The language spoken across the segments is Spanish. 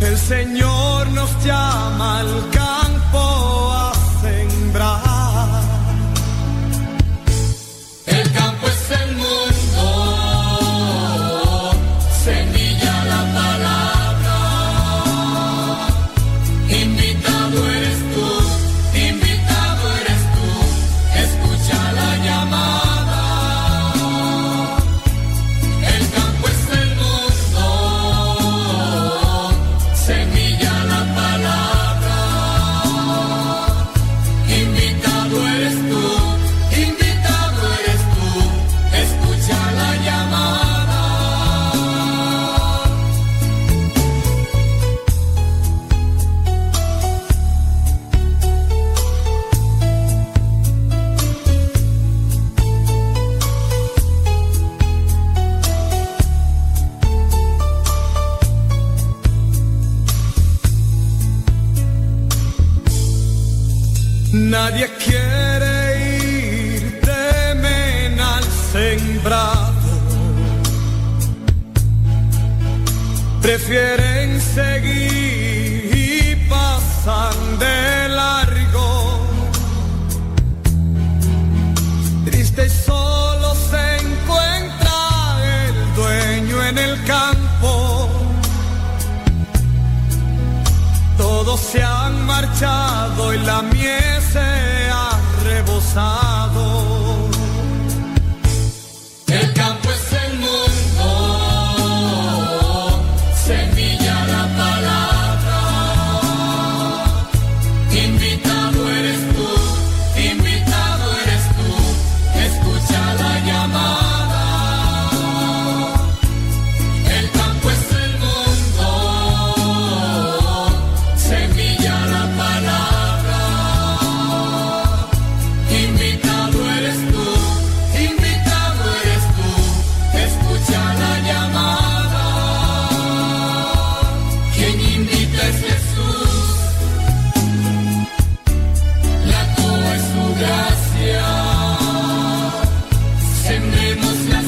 El Señor nos llama al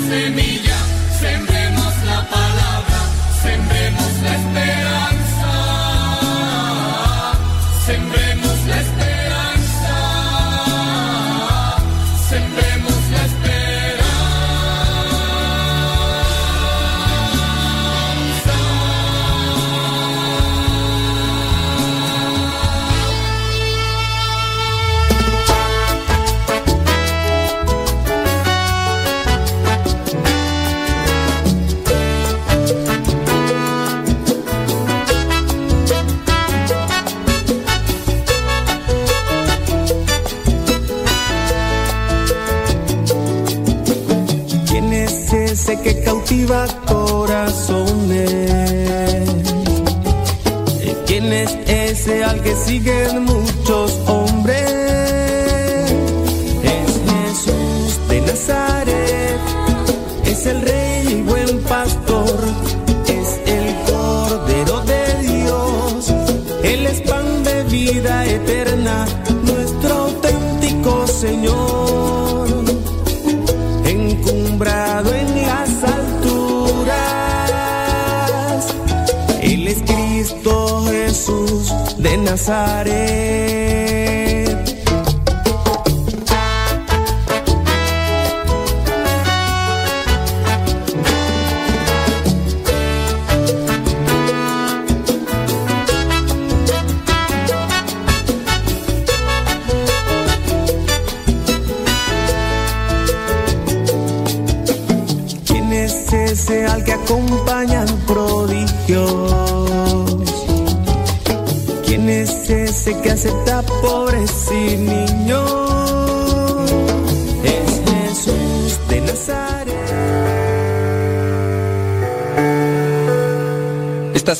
semilla.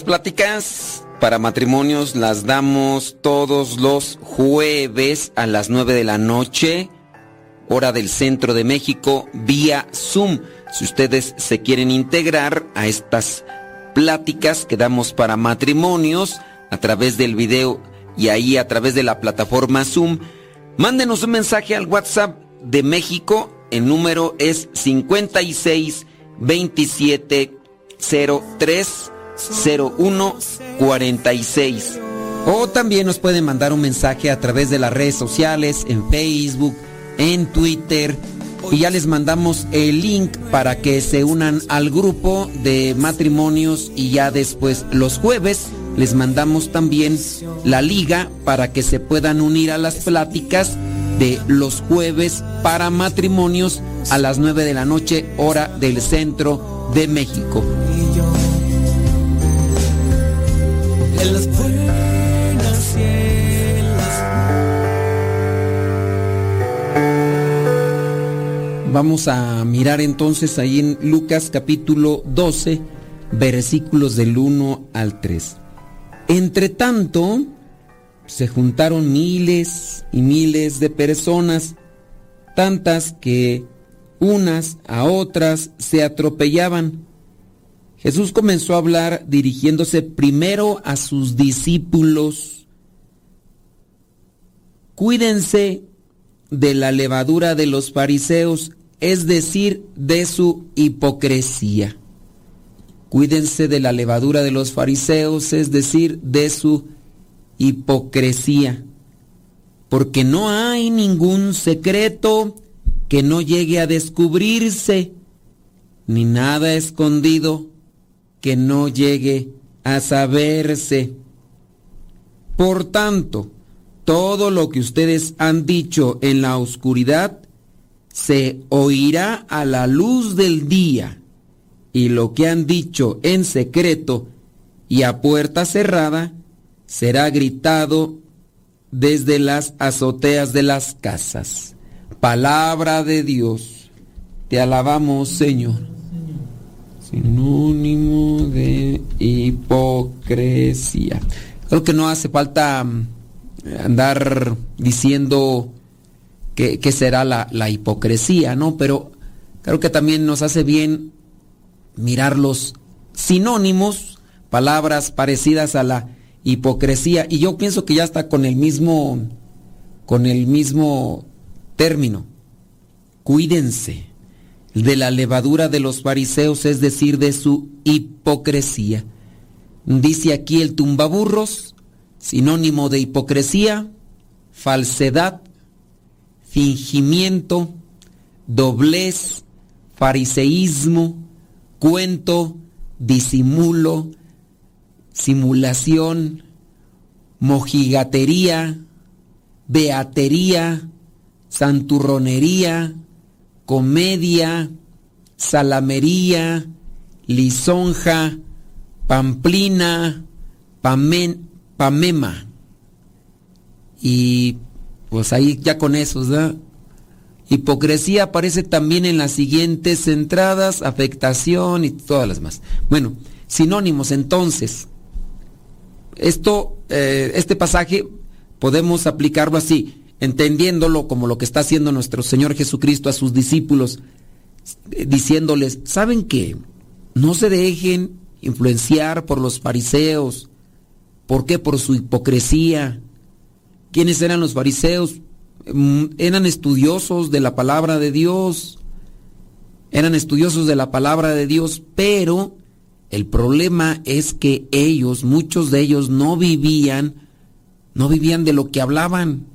pláticas para matrimonios las damos todos los jueves a las 9 de la noche, hora del centro de México, vía Zoom. Si ustedes se quieren integrar a estas pláticas que damos para matrimonios a través del video y ahí a través de la plataforma Zoom, mándenos un mensaje al WhatsApp de México. El número es 56 27 03 0146. O también nos pueden mandar un mensaje a través de las redes sociales, en Facebook, en Twitter. Y ya les mandamos el link para que se unan al grupo de matrimonios y ya después los jueves les mandamos también la liga para que se puedan unir a las pláticas de los jueves para matrimonios a las 9 de la noche hora del centro de México. Vamos a mirar entonces ahí en Lucas capítulo 12, versículos del 1 al 3. Entre tanto, se juntaron miles y miles de personas, tantas que unas a otras se atropellaban. Jesús comenzó a hablar dirigiéndose primero a sus discípulos. Cuídense de la levadura de los fariseos, es decir, de su hipocresía. Cuídense de la levadura de los fariseos, es decir, de su hipocresía, porque no hay ningún secreto que no llegue a descubrirse, ni nada escondido que no llegue a saberse. Por tanto, todo lo que ustedes han dicho en la oscuridad se oirá a la luz del día, y lo que han dicho en secreto y a puerta cerrada será gritado desde las azoteas de las casas. Palabra de Dios. Te alabamos, Señor. Sinónimo de hipocresía. Creo que no hace falta mm, andar diciendo qué, será la, la hipocresía, ¿no? Pero creo que también nos hace bien mirar los sinónimos, palabras parecidas a la hipocresía. Y yo pienso que ya está con el mismo, con el mismo término. Cuídense de la levadura de los fariseos, es decir, de su hipocresía. Dice aquí el tumbaburros, sinónimo de hipocresía, falsedad, fingimiento, doblez, fariseísmo, cuento, disimulo, simulación, mojigatería, beatería, santurronería, comedia, salamería, lisonja, pamplina, pamema. Y pues ahí ya con esos, ¿verdad? Hipocresía aparece también en las siguientes entradas, afectación y todas las más. Bueno, sinónimos entonces. Esto, eh, este pasaje podemos aplicarlo así, entendiéndolo como lo que está haciendo nuestro Señor Jesucristo a sus discípulos, eh, diciéndoles, ¿saben qué? No se dejen influenciar por los fariseos. ¿Por qué? Por su hipocresía. ¿Quiénes eran los fariseos? Mm, eran estudiosos de la palabra de Dios, eran estudiosos de la palabra de Dios, pero el problema es que ellos, muchos de ellos no vivían, no vivían de lo que hablaban.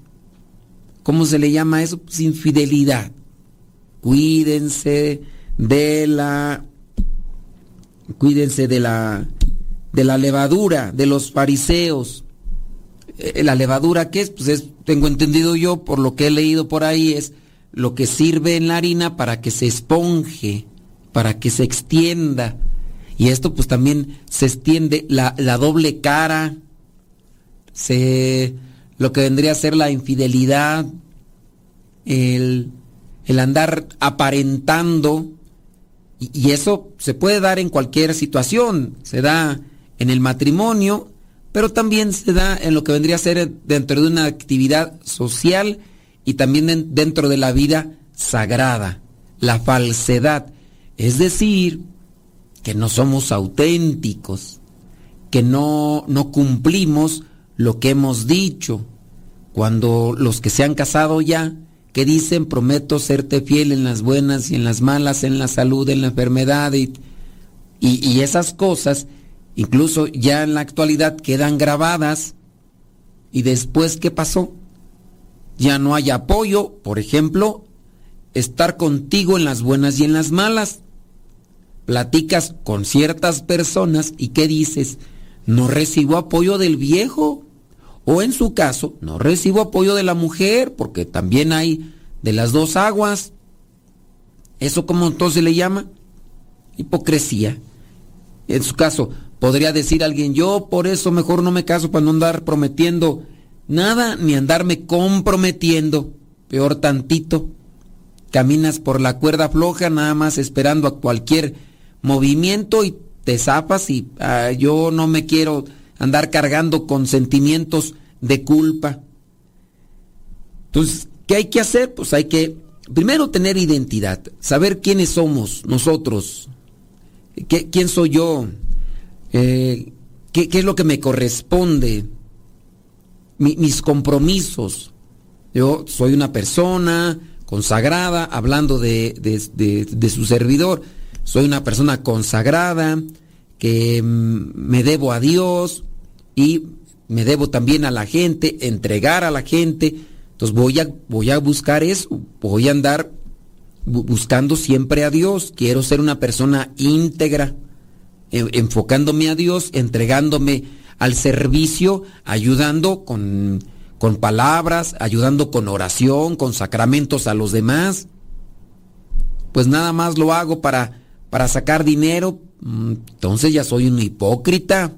¿Cómo se le llama eso? Pues infidelidad. Cuídense de la cuídense de la de la levadura de los fariseos. Eh, la levadura qué es? Pues es tengo entendido yo por lo que he leído por ahí es lo que sirve en la harina para que se esponje, para que se extienda. Y esto pues también se extiende la, doble cara, se, lo que vendría a ser la infidelidad, el, el andar aparentando, y, eso se puede dar en cualquier situación, se da en el matrimonio, pero también se da en lo que vendría a ser dentro de una actividad social y también dentro de la vida sagrada, la falsedad. Es decir, que no somos auténticos, que no, no cumplimos lo que hemos dicho. Cuando los que se han casado ya, que dicen, prometo serte fiel en las buenas y en las malas, en la salud, en la enfermedad y, y, y esas cosas, incluso ya en la actualidad quedan grabadas. ¿Y después qué pasó? Ya no hay apoyo, por ejemplo, estar contigo en las buenas y en las malas. Platicas con ciertas personas y ¿qué dices? No recibo apoyo del viejo. O en su caso, no recibo apoyo de la mujer, porque también hay de las dos aguas. ¿Eso cómo entonces le llama? Hipocresía. En su caso, podría decir alguien, yo por eso mejor no me caso para no andar prometiendo nada ni andarme comprometiendo. Peor tantito. Caminas por la cuerda floja nada más esperando a cualquier movimiento y te zapas y ah, yo no me quiero andar cargando con sentimientos de culpa. Entonces, ¿qué hay que hacer? Pues hay que primero tener identidad, saber quiénes somos nosotros, ¿Qué, quién soy yo, eh, ¿qué, es lo que me corresponde, mis compromisos. Yo soy una persona consagrada, hablando de, de su servidor, soy una persona consagrada, que mm, me debo a Dios y me debo también a la gente, entregar a la gente. Entonces voy a, voy a buscar eso, voy a andar buscando siempre a Dios. Quiero ser una persona íntegra, enfocándome a Dios, entregándome al servicio, ayudando con, con palabras, ayudando con oración, con sacramentos a los demás. Pues nada más lo hago para, para sacar dinero, mm, entonces ya soy un hipócrita.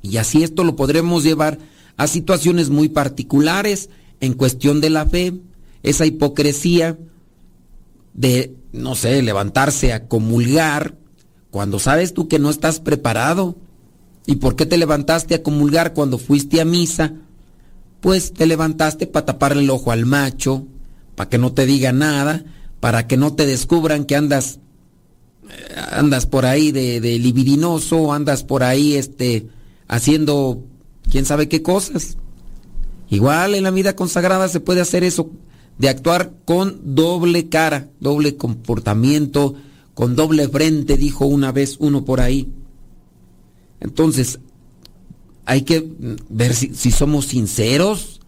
Y así esto lo podremos llevar a situaciones muy particulares en cuestión de la fe, esa hipocresía de, no sé, levantarse a comulgar cuando sabes tú que no estás preparado. ¿Y por qué te levantaste a comulgar cuando fuiste a misa? Pues te levantaste para taparle el ojo al macho, para que no te diga nada, para que no te descubran que andas eh, andas por ahí de, de libidinoso, andas por ahí este haciendo quién sabe qué cosas. Igual en la vida consagrada se puede hacer eso, de actuar con doble cara, doble comportamiento, con doble frente, dijo una vez uno por ahí. Entonces, hay que ver si, somos sinceros,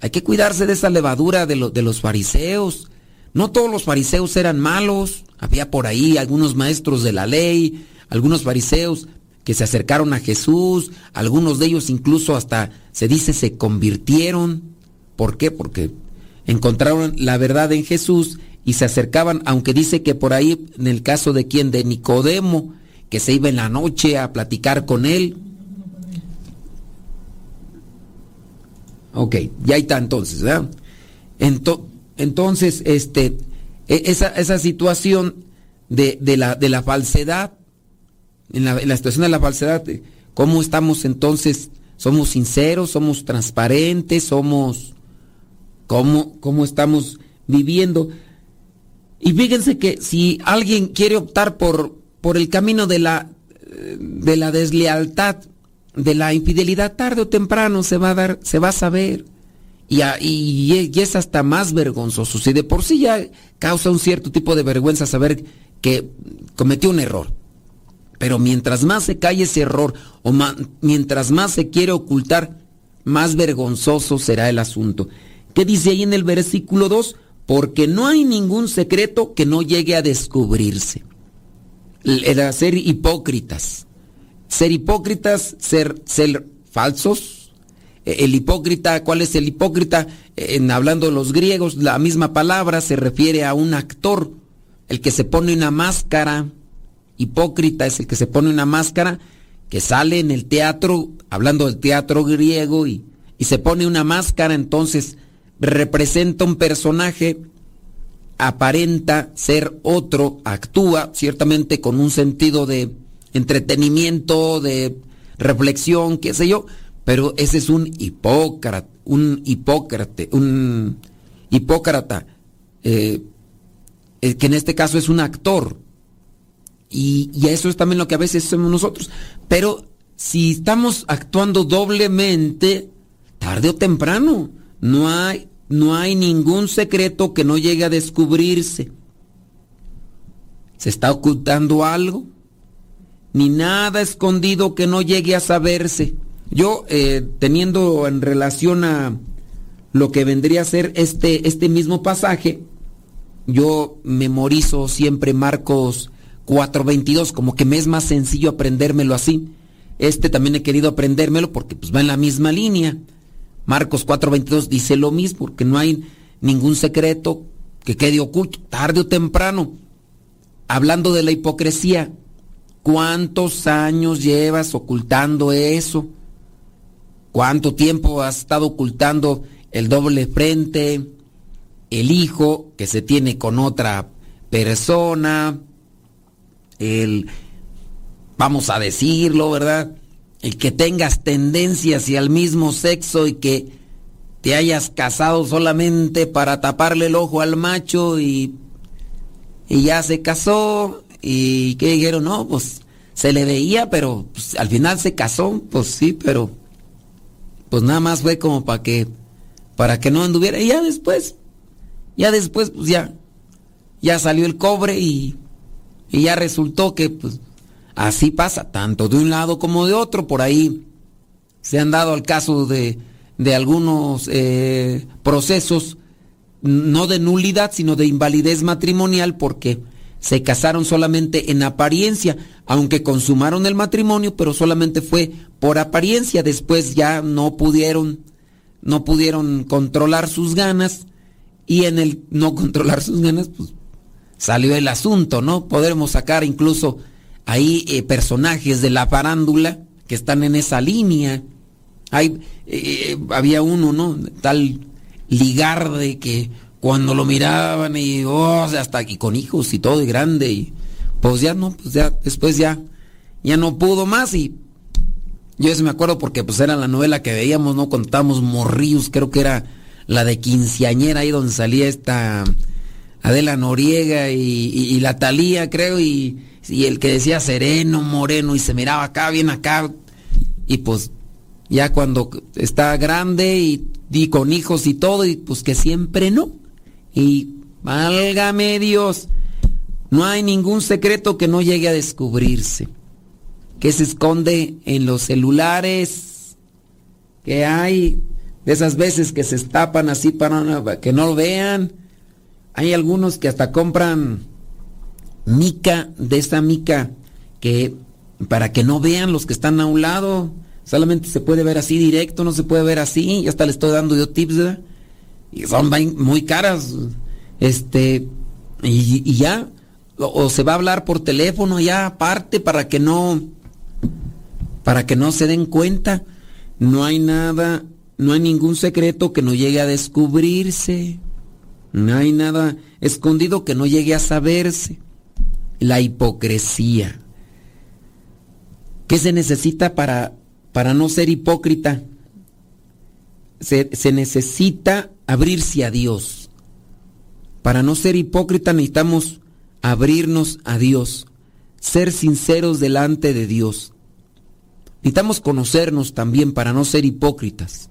hay que cuidarse de esa levadura de, de los fariseos. No todos los fariseos eran malos, había por ahí algunos maestros de la ley, algunos fariseos, que se acercaron a Jesús, algunos de ellos incluso hasta se dice se convirtieron. ¿Por qué? Porque encontraron la verdad en Jesús y se acercaban, aunque dice que por ahí, en el caso de quien, de Nicodemo, que se iba en la noche a platicar con él. Ok, ya está entonces, ¿verdad? entonces, este, e-, esa, situación de, la, de la falsedad, en la, situación de la falsedad, ¿cómo estamos entonces? ¿Somos sinceros? ¿Somos transparentes? ¿Somos... ¿Cómo, cómo estamos viviendo? Y fíjense que si alguien quiere optar por, por el camino de la, de la deslealtad, de la infidelidad, tarde o temprano se va a dar, se va a saber. Y, y, y, es hasta más vergonzoso. Si de por sí ya causa un cierto tipo de vergüenza saber que cometió un error. Pero mientras más se cae ese error o mientras más se quiere ocultar, más vergonzoso será el asunto. ¿Qué dice ahí en el versículo 2? Porque no hay ningún secreto que no llegue a descubrirse. El, ser hipócritas. Ser hipócritas, ser, ser falsos. E, el hipócrita, ¿cuál es el hipócrita? En, hablando los griegos, la misma palabra se refiere a un actor, el que se pone una máscara hipócrita es el que se pone una máscara, que sale en el teatro, hablando del teatro griego, y, y se pone una máscara, entonces representa un personaje, aparenta ser otro, actúa ciertamente con un sentido de entretenimiento, de reflexión, qué sé yo, pero ese es un hipócrata, un hipócrate, un hipócrata, eh, eh, que en este caso es un actor. Y, eso es también lo que a veces somos nosotros. Pero si estamos actuando doblemente, tarde o temprano, no hay, no hay ningún secreto que no llegue a descubrirse. ¿Se está ocultando algo? ni nada escondido que no llegue a saberse. Yo, eh, teniendo en relación a lo que vendría a ser este, este mismo pasaje, yo memorizo siempre Marcos 4:22, como que me es más sencillo aprendérmelo así. Este también he querido aprendérmelo porque pues va en la misma línea. Marcos 4:22 dice lo mismo, porque no hay ningún secreto que quede oculto, tarde o temprano. Hablando de la hipocresía, ¿cuántos años llevas ocultando eso? ¿Cuánto tiempo has estado ocultando el doble frente, el hijo que se tiene con otra persona, el, vamos a decirlo, ¿verdad? El que tengas tendencia hacia el mismo sexo y que te hayas casado solamente para taparle el ojo al macho y, y ya se casó y que dijeron, no, pues se le veía, pero pues, al final se casó, pues sí, pero pues nada más fue como para que para que no anduviera y ya después ya después pues ya ya salió el cobre y, y ya resultó que pues así pasa tanto de un lado como de otro por ahí se han dado al caso de, de algunos eh, procesos no de nulidad sino de invalidez matrimonial porque se casaron solamente en apariencia, aunque consumaron el matrimonio, pero solamente fue por apariencia. Después ya no pudieron, no pudieron controlar sus ganas y en el no controlar sus ganas, pues salió el asunto, ¿no? Podremos sacar incluso ahí eh, personajes de la farándula que están en esa línea. Hay, eh, había uno, ¿no? Tal Ligarde que cuando lo miraban y oh, hasta aquí con hijos y todo y grande y pues ya no, pues ya después ya ya no pudo más y yo eso me acuerdo porque pues era la novela que veíamos, ¿no? Contábamos morrillos, creo que era la de quinceañera ahí donde salía esta Adela Noriega y, la Talía, creo, y, y el que decía sereno, moreno, y se miraba acá, bien acá, y pues ya cuando está grande y, con hijos y todo, y pues que siempre no. Y válgame Dios, no hay ningún secreto que no llegue a descubrirse, que se esconde en los celulares, que hay de esas veces que se estapan así para que no lo vean. Hay algunos que hasta compran mica, de esa mica, que para que no vean los que están a un lado, solamente se puede ver así directo, no se puede ver así, y hasta le estoy dando yo tips, y son muy caras. Este, y, ya, o, se va a hablar por teléfono ya aparte para que no, para que no se den cuenta. No hay nada, no hay ningún secreto que no llegue a descubrirse. No hay nada escondido que no llegue a saberse. La hipocresía. ¿Qué se necesita para, para no ser hipócrita? Se, se necesita abrirse a Dios. Para no ser hipócrita necesitamos abrirnos a Dios, ser sinceros delante de Dios. Necesitamos conocernos también para no ser hipócritas.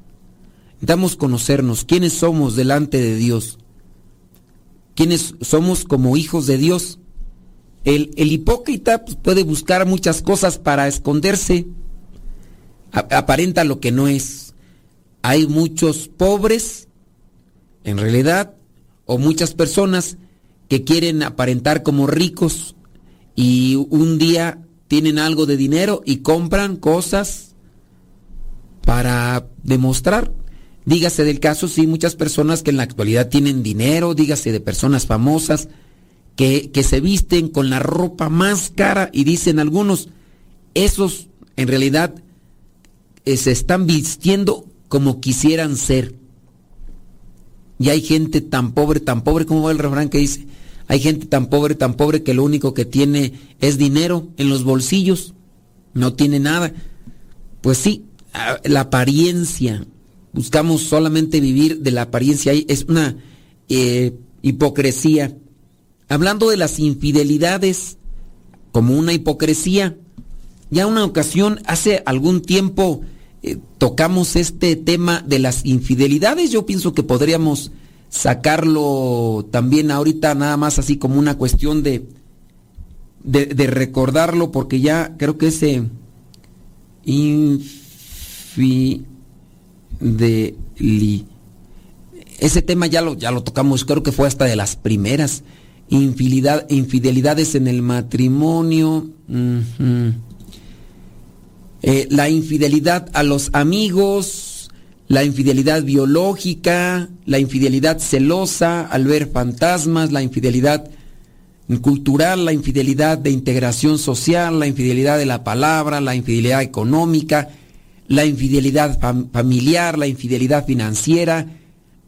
Necesitamos conocernos quiénes somos delante de Dios. Quiénes somos como hijos de Dios. El, el hipócrita pues, puede buscar muchas cosas para esconderse. aparenta lo que no es. Hay muchos pobres en realidad, o muchas personas que quieren aparentar como ricos y un día tienen algo de dinero y compran cosas para demostrar. Dígase del caso, sí, muchas personas que en la actualidad tienen dinero, dígase de personas famosas que, que se visten con la ropa más cara y dicen algunos, esos en realidad eh, se están vistiendo como quisieran ser. Y hay gente tan pobre, tan pobre, como va el refrán que dice, hay gente tan pobre, tan pobre que lo único que tiene es dinero en los bolsillos, no tiene nada. Pues sí, la apariencia, buscamos solamente vivir de la apariencia, es una eh, hipocresía. Hablando de las infidelidades como una hipocresía, ya una ocasión, hace algún tiempo, eh, tocamos este tema de las infidelidades, yo pienso que podríamos sacarlo también ahorita nada más así como una cuestión de de, recordarlo porque ya creo que ese infideli ese tema ya lo, ya lo tocamos, creo que fue hasta de las primeras. Infidelidad, infidelidades en el matrimonio. Eh, la infidelidad a los amigos, la infidelidad biológica, la infidelidad celosa al ver fantasmas, la infidelidad cultural, la infidelidad de integración social, la infidelidad de la palabra, la infidelidad económica, la infidelidad fam- familiar, la infidelidad financiera,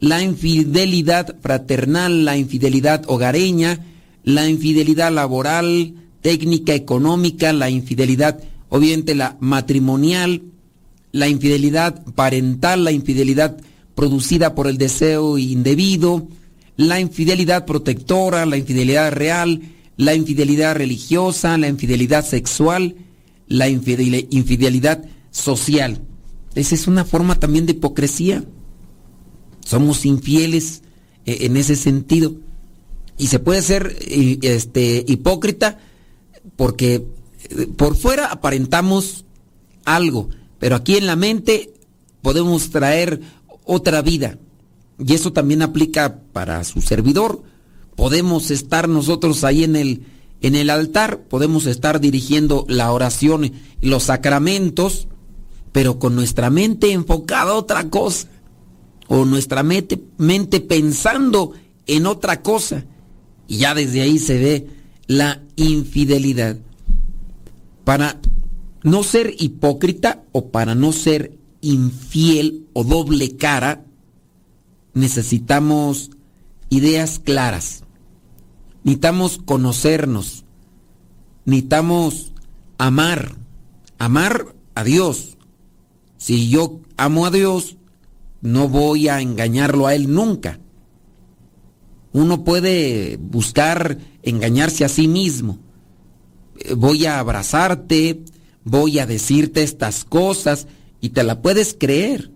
la infidelidad fraternal, la infidelidad hogareña, la infidelidad laboral, técnica, económica, la infidelidad, obviamente la matrimonial, la infidelidad parental, la infidelidad producida por el deseo indebido, la infidelidad protectora, la infidelidad real, la infidelidad religiosa, la infidelidad sexual, la infidel- infidelidad social. Esa es una forma también de hipocresía. Somos infieles eh, en ese sentido. Y se puede ser eh, este, hipócrita porque eh, por fuera aparentamos algo, pero aquí en la mente podemos traer otra vida. Y eso también aplica para su servidor. Podemos estar nosotros ahí en el, en el altar, podemos estar dirigiendo la oración y los sacramentos, pero con nuestra mente enfocada a otra cosa. O nuestra mente, pensando en otra cosa. Y ya desde ahí se ve la infidelidad. Para no ser hipócrita o para no ser infiel o doble cara, necesitamos ideas claras. Necesitamos conocernos. Necesitamos amar. Amar a Dios. Si yo amo a Dios, no voy a engañarlo a Él nunca. Uno puede buscar engañarse a sí mismo. Eh, Voy a abrazarte, voy a decirte estas cosas y te la puedes creer.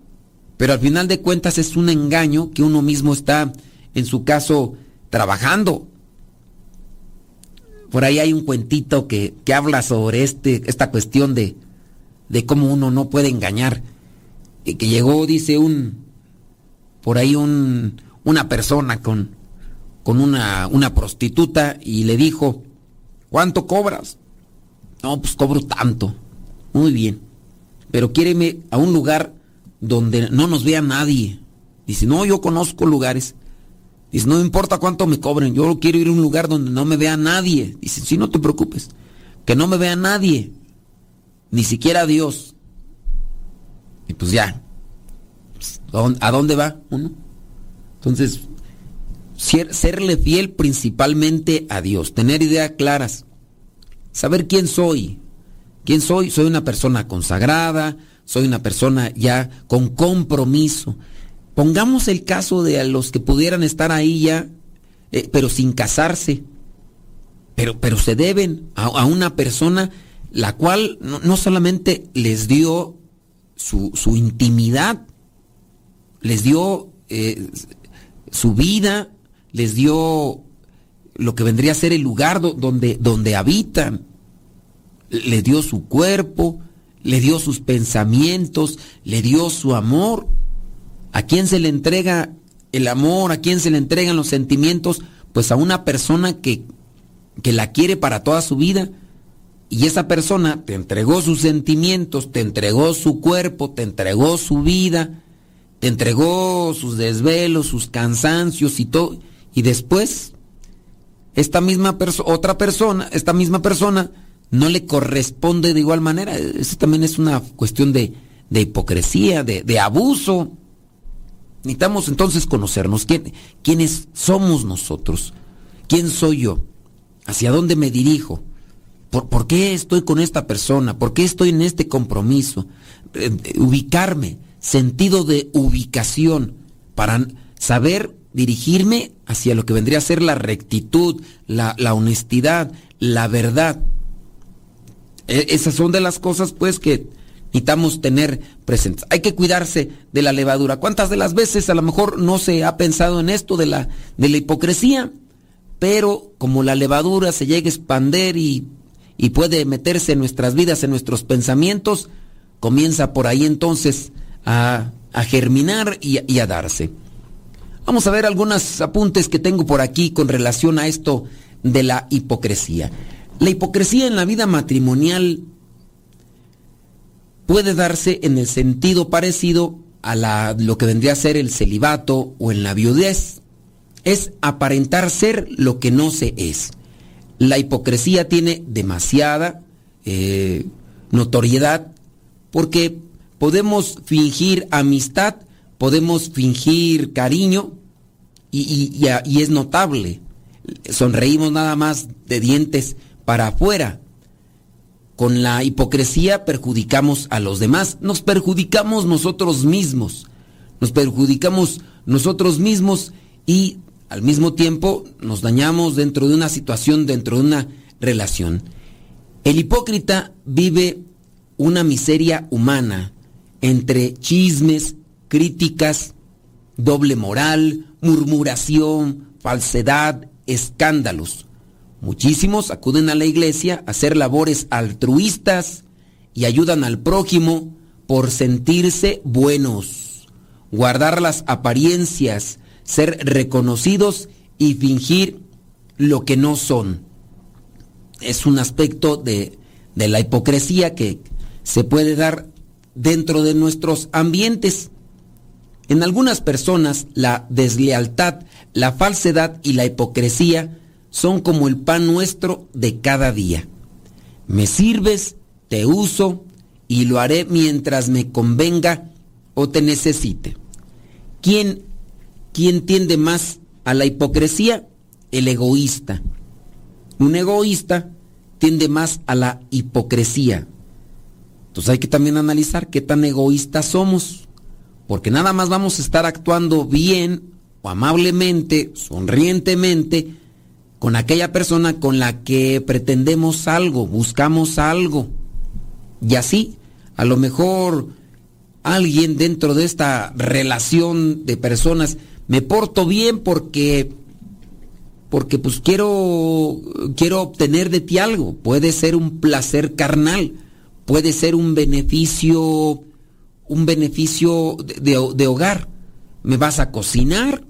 Pero al final de cuentas es un engaño que uno mismo está, en su caso, trabajando. Por ahí hay un cuentito que, que habla sobre este, esta cuestión de, de cómo uno no puede engañar. Y que llegó, dice un, por ahí un, una persona con, con una, una prostituta y le dijo, ¿cuánto cobras? No, pues cobro tanto. Muy bien. Pero quiéreme a un lugar donde no nos vea nadie. Dice, no, yo conozco lugares. Dice, no importa cuánto me cobren, yo quiero ir a un lugar donde no me vea nadie. Dice, sí, no te preocupes, que no me vea nadie, ni siquiera Dios. Y pues ya, pues, ¿a dónde- ¿a dónde va uno? Entonces, ser- serle fiel principalmente a Dios, tener ideas claras, saber quién soy. ¿Quién soy? Soy una persona consagrada, soy una persona ya con compromiso. Pongamos el caso de a los que pudieran estar ahí ya, eh, pero sin casarse. Pero, pero se deben a, a una persona la cual no, no solamente les dio su, su intimidad, les dio eh, su vida, les dio lo que vendría a ser el lugar do- donde, donde habitan, le dio su cuerpo, le dio sus pensamientos, le dio su amor. ¿A quién se le entrega el amor? ¿A quién se le entregan los sentimientos? Pues a una persona que, que la quiere para toda su vida. Y esa persona te entregó sus sentimientos, te entregó su cuerpo, te entregó su vida, te entregó sus desvelos, sus cansancios y todo. Y después, esta misma persona, otra persona, esta misma persona, no le corresponde de igual manera. Eso también es una cuestión de, de hipocresía, de, de abuso. Necesitamos entonces conocernos. ¿Quién, ¿Quiénes somos nosotros? ¿Quién soy yo? ¿Hacia dónde me dirijo? ¿Por, qué estoy con esta persona? ¿Por qué estoy en este compromiso? Eh, eh, ubicarme, sentido de ubicación, para saber dirigirme hacia lo que vendría a ser la rectitud, la, la honestidad, la verdad. E- esas son de las cosas pues que necesitamos tener presentes. Hay que cuidarse de la levadura. ¿Cuántas de las veces a lo mejor no se ha pensado en esto de la, de la hipocresía? pero como la levadura se llega a expander y, y puede meterse en nuestras vidas, en nuestros pensamientos, comienza por ahí entonces a, a germinar y, y a darse. Vamos a ver algunos apuntes que tengo por aquí con relación a esto de la hipocresía. La hipocresía en la vida matrimonial puede darse en el sentido parecido a la, lo que vendría a ser el celibato o en la viudez. Es aparentar ser lo que no se es. La hipocresía tiene demasiada eh, notoriedad porque podemos fingir amistad, podemos fingir cariño y, es notable. Sonreímos nada más de dientes para afuera. Con la hipocresía perjudicamos a los demás, nos perjudicamos nosotros mismos, nos perjudicamos nosotros mismos y al mismo tiempo nos dañamos dentro de una situación, dentro de una relación. El hipócrita vive una miseria humana entre chismes, críticas, doble moral, murmuración, falsedad, escándalos. Muchísimos acuden a la iglesia a hacer labores altruistas y ayudan al prójimo por sentirse buenos, guardar las apariencias, ser reconocidos y fingir lo que no son. Es un aspecto de, de la hipocresía que se puede dar dentro de nuestros ambientes. En algunas personas la deslealtad, la falsedad y la hipocresía son como el pan nuestro de cada día. Me sirves, te uso y lo haré mientras me convenga o te necesite. ¿Quién, quién tiende más a la hipocresía? El egoísta. Un egoísta tiende más a la hipocresía. Entonces hay que también analizar qué tan egoístas somos, porque nada más vamos a estar actuando bien o amablemente, sonrientemente, con aquella persona con la que pretendemos algo, buscamos algo. Y así, a lo mejor alguien dentro de esta relación de personas me porto bien porque porque pues quiero quiero obtener de ti algo, puede ser un placer carnal, puede ser un beneficio un beneficio de, de, hogar. Me vas a cocinar,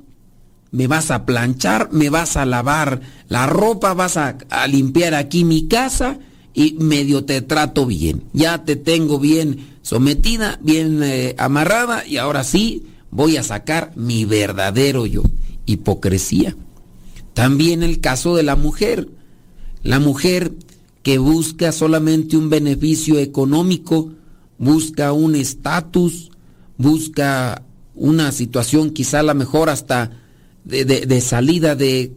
me vas a planchar, me vas a lavar la ropa, vas a, a, limpiar aquí mi casa y medio te trato bien. Ya te tengo bien sometida, bien eh, amarrada y ahora sí voy a sacar mi verdadero yo. Hipocresía. También el caso de la mujer. La mujer que busca solamente un beneficio económico, busca un estatus, busca una situación quizá la mejor hasta de, de, de salida de,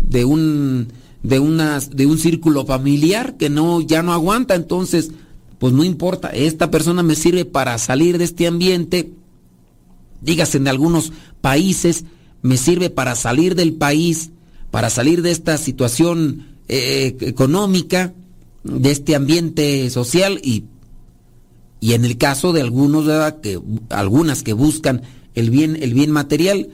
de un de una, de un círculo familiar que no ya no aguanta, entonces pues no importa, esta persona me sirve para salir de este ambiente, dígase en algunos países, me sirve para salir del país, para salir de esta situación eh, económica, de este ambiente social y, y en el caso de algunos, ¿verdad? que algunas que buscan el bien, el bien material,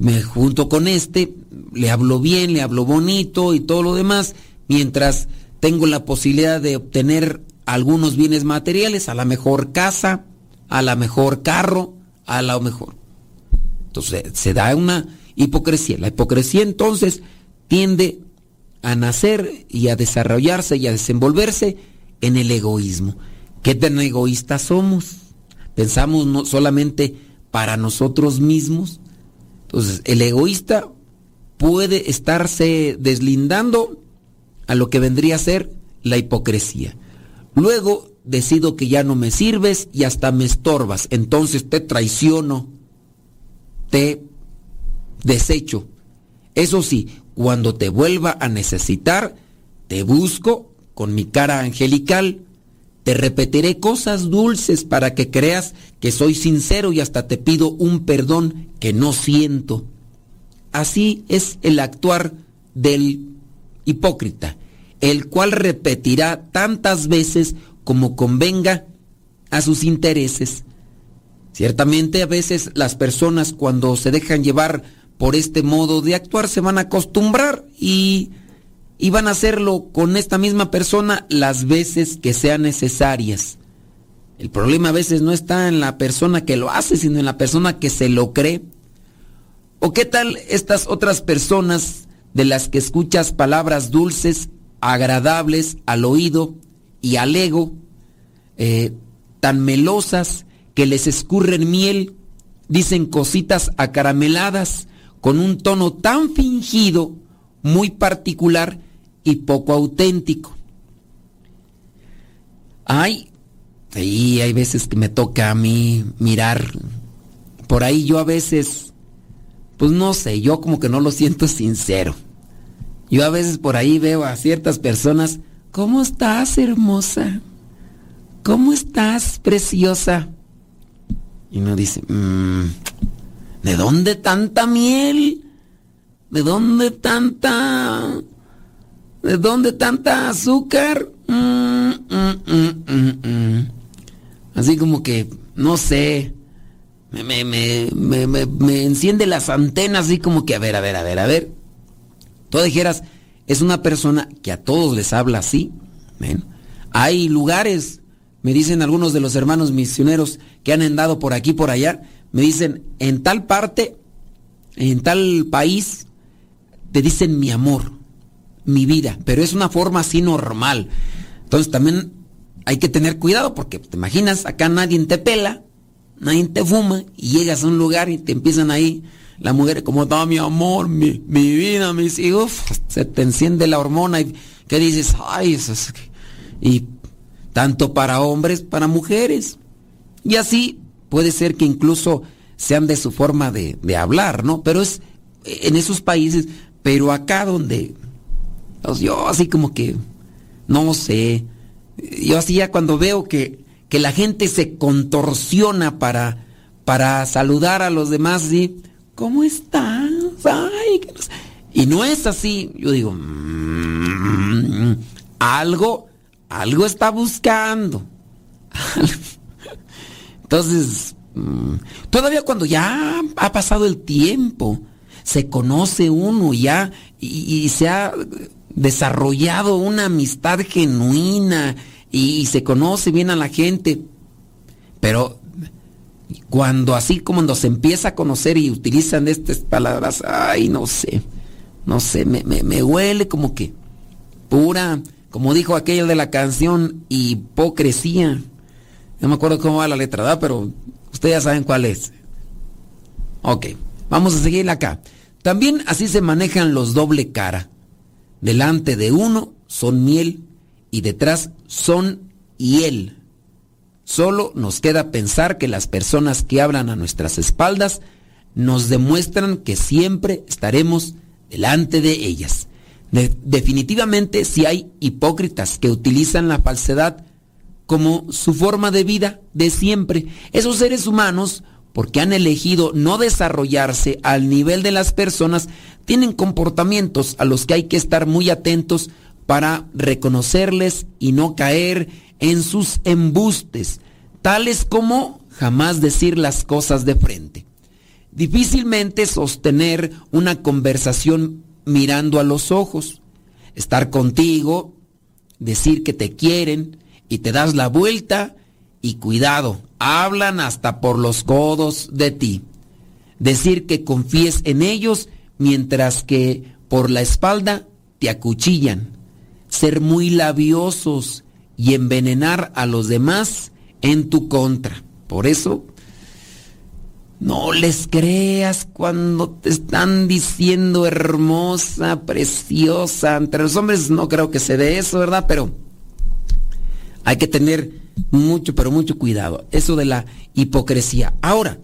me junto con este, le hablo bien, le hablo bonito y todo lo demás, mientras tengo la posibilidad de obtener algunos bienes materiales, a la mejor casa, a la mejor carro, a la mejor. Entonces se da una hipocresía. La hipocresía entonces tiende a nacer y a desarrollarse y a desenvolverse en el egoísmo. ¿Qué tan egoístas somos? Pensamos no solamente para nosotros mismos, entonces, el egoísta puede estarse deslindando a lo que vendría a ser la hipocresía. Luego decido que ya no me sirves y hasta me estorbas. Entonces te traiciono, te desecho. Eso sí, cuando te vuelva a necesitar, te busco con mi cara angelical, te repetiré cosas dulces para que creas que soy sincero y hasta te pido un perdón que no siento. Así es el actuar del hipócrita, el cual repetirá tantas veces como convenga a sus intereses. Ciertamente a veces las personas cuando se dejan llevar por este modo de actuar se van a acostumbrar y, y van a hacerlo con esta misma persona las veces que sean necesarias. El problema a veces no está en la persona que lo hace, sino en la persona que se lo cree. ¿O qué tal estas otras personas de las que escuchas palabras dulces, agradables al oído y al ego, eh, tan melosas que les escurren miel, dicen cositas acarameladas con un tono tan fingido, muy particular y poco auténtico? Ay, Sí, hay veces que me toca a mí mirar. Por ahí yo a veces, pues no sé, yo como que no lo siento sincero. Yo a veces por ahí veo a ciertas personas, ¿cómo estás, hermosa? ¿Cómo estás, preciosa? Y uno dice, mm, ¿de dónde tanta miel? ¿De dónde tanta... ¿De dónde tanta azúcar? Mm, mm, Así como que, no sé, me, enciende las antenas así como que, a ver, a ver, a ver, a ver. Tú dijeras, es una persona que a todos les habla así. Hay lugares, me dicen algunos de los hermanos misioneros que han andado por aquí, por allá, me dicen, en tal parte, en tal país, te dicen mi amor, mi vida, pero es una forma así normal. Entonces también hay que tener cuidado porque te imaginas, acá nadie te pela, nadie te fuma y llegas a un lugar y te empiezan ahí la mujer como está mi amor, mi, vida, mis hijos, se te enciende la hormona y que dices, ay, eso es... y tanto para hombres, para mujeres. Y así puede ser que incluso sean de su forma de, de hablar, ¿no? Pero es en esos países, pero acá donde pues yo así como que no sé, yo así ya cuando veo que, que la gente se contorsiona para, para saludar a los demás, ¿sí? ¿Cómo estás? Ay, Y no es así, yo digo, mm, algo, algo está buscando. Entonces, mm, todavía cuando ya ha pasado el tiempo, se conoce uno ya y se ha desarrollado una amistad genuina y, se conoce bien a la gente. Pero cuando así como se empieza a conocer y utilizan estas palabras, ay, no sé, no sé, me, me, huele como que pura, como dijo aquella de la canción, hipocresía. No me acuerdo cómo va la letra, ¿verdad? Pero ustedes ya saben cuál es. Ok, vamos a seguir acá. También así se manejan los doble cara. Delante de uno son miel y detrás son hiel. Solo nos queda pensar que las personas que hablan a nuestras espaldas nos demuestran que siempre estaremos delante de ellas. definitivamente si hay hipócritas que utilizan la falsedad como su forma de vida de siempre. Esos seres humanos porque han elegido no desarrollarse al nivel de las personas, tienen comportamientos a los que hay que estar muy atentos para reconocerles y no caer en sus embustes, tales como jamás decir las cosas de frente. Difícilmente sostener una conversación mirando a los ojos, estar contigo, decir que te quieren y te das la vuelta y cuidado, hablan hasta por los codos de ti. Decir que confíes en ellos mientras que por la espalda te acuchillan. Ser muy labiosos y envenenar a los demás en tu contra. Por eso, no les creas cuando te están diciendo hermosa, preciosa. Entre los hombres no creo que se dé eso, ¿verdad? Pero hay que tener mucho, pero mucho cuidado. Eso de la hipocresía. Ahora,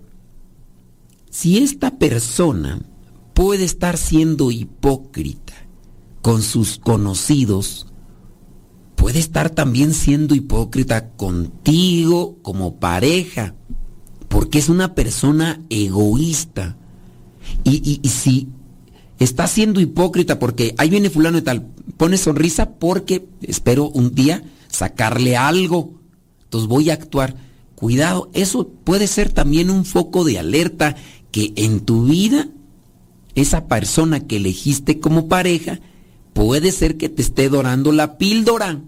si esta persona puede estar siendo hipócrita con sus conocidos, puede estar también siendo hipócrita contigo como pareja, porque es una persona egoísta. Y, y, si está siendo hipócrita porque ahí viene fulano y tal, pone sonrisa porque espero un día sacarle algo entonces voy a actuar. Cuidado, eso puede ser también un foco de alerta que en tu vida esa persona que elegiste como pareja puede ser que te esté dorando la píldora.